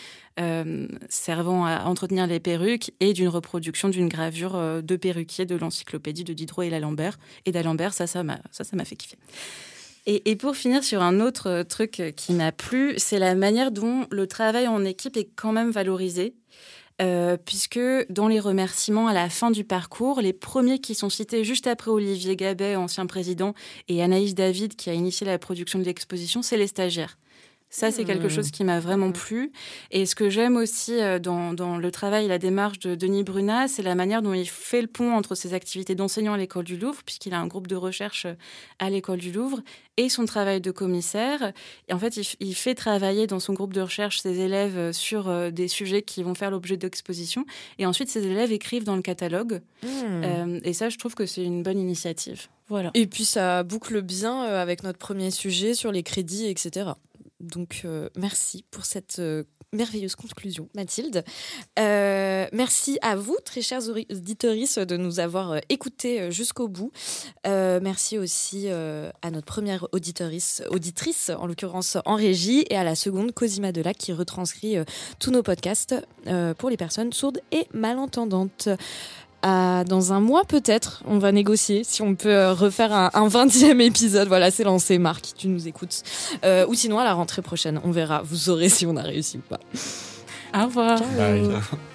servant à entretenir les perruques et d'une reproduction d'une gravure de perruquier de l'encyclopédie de Diderot et d'Alembert. Et d'Alembert, ça, ça m'a fait kiffer. Et, pour finir sur un autre euh, truc euh, qui m'a plu, c'est la manière dont le travail en équipe est quand même valorisé. Euh, puisque dans les remerciements à la fin du parcours, les premiers qui sont cités juste après Olivier Gabet, ancien président, et Anaïs David, qui a initié la production de l'exposition, c'est les stagiaires. Ça, c'est quelque mmh. chose qui m'a vraiment mmh. plu. Et ce que j'aime aussi euh, dans, dans, le travail et la démarche de Denis Brunat, c'est la manière dont il fait le pont entre ses activités d'enseignant à l'école du Louvre, puisqu'il a un groupe de recherche euh, à l'école du Louvre, et son travail de commissaire. Et en fait, il, fait travailler dans son groupe de recherche ses élèves euh, sur des sujets qui vont faire l'objet d'expositions. Et ensuite, ses élèves écrivent dans le catalogue. Mmh. et ça, je trouve que c'est une bonne initiative. Voilà. Et puis, ça boucle bien avec notre premier sujet sur les crédits, etc. Donc, euh, merci pour cette euh, merveilleuse conclusion, Mathilde. Euh, merci à vous, très chers auditeurs, de nous avoir écoutés jusqu'au bout. merci aussi à notre première auditrice, en l'occurrence en régie, et à la seconde, Cosima Delac, qui retranscrit tous nos podcasts pour les personnes sourdes et malentendantes dans un mois peut-être, on va négocier si on peut euh, refaire un, 20e épisode. Voilà, c'est lancé, Marc, tu nous écoutes. Euh, ou sinon à la rentrée prochaine, on verra. Vous saurez si on a réussi ou pas. Au revoir.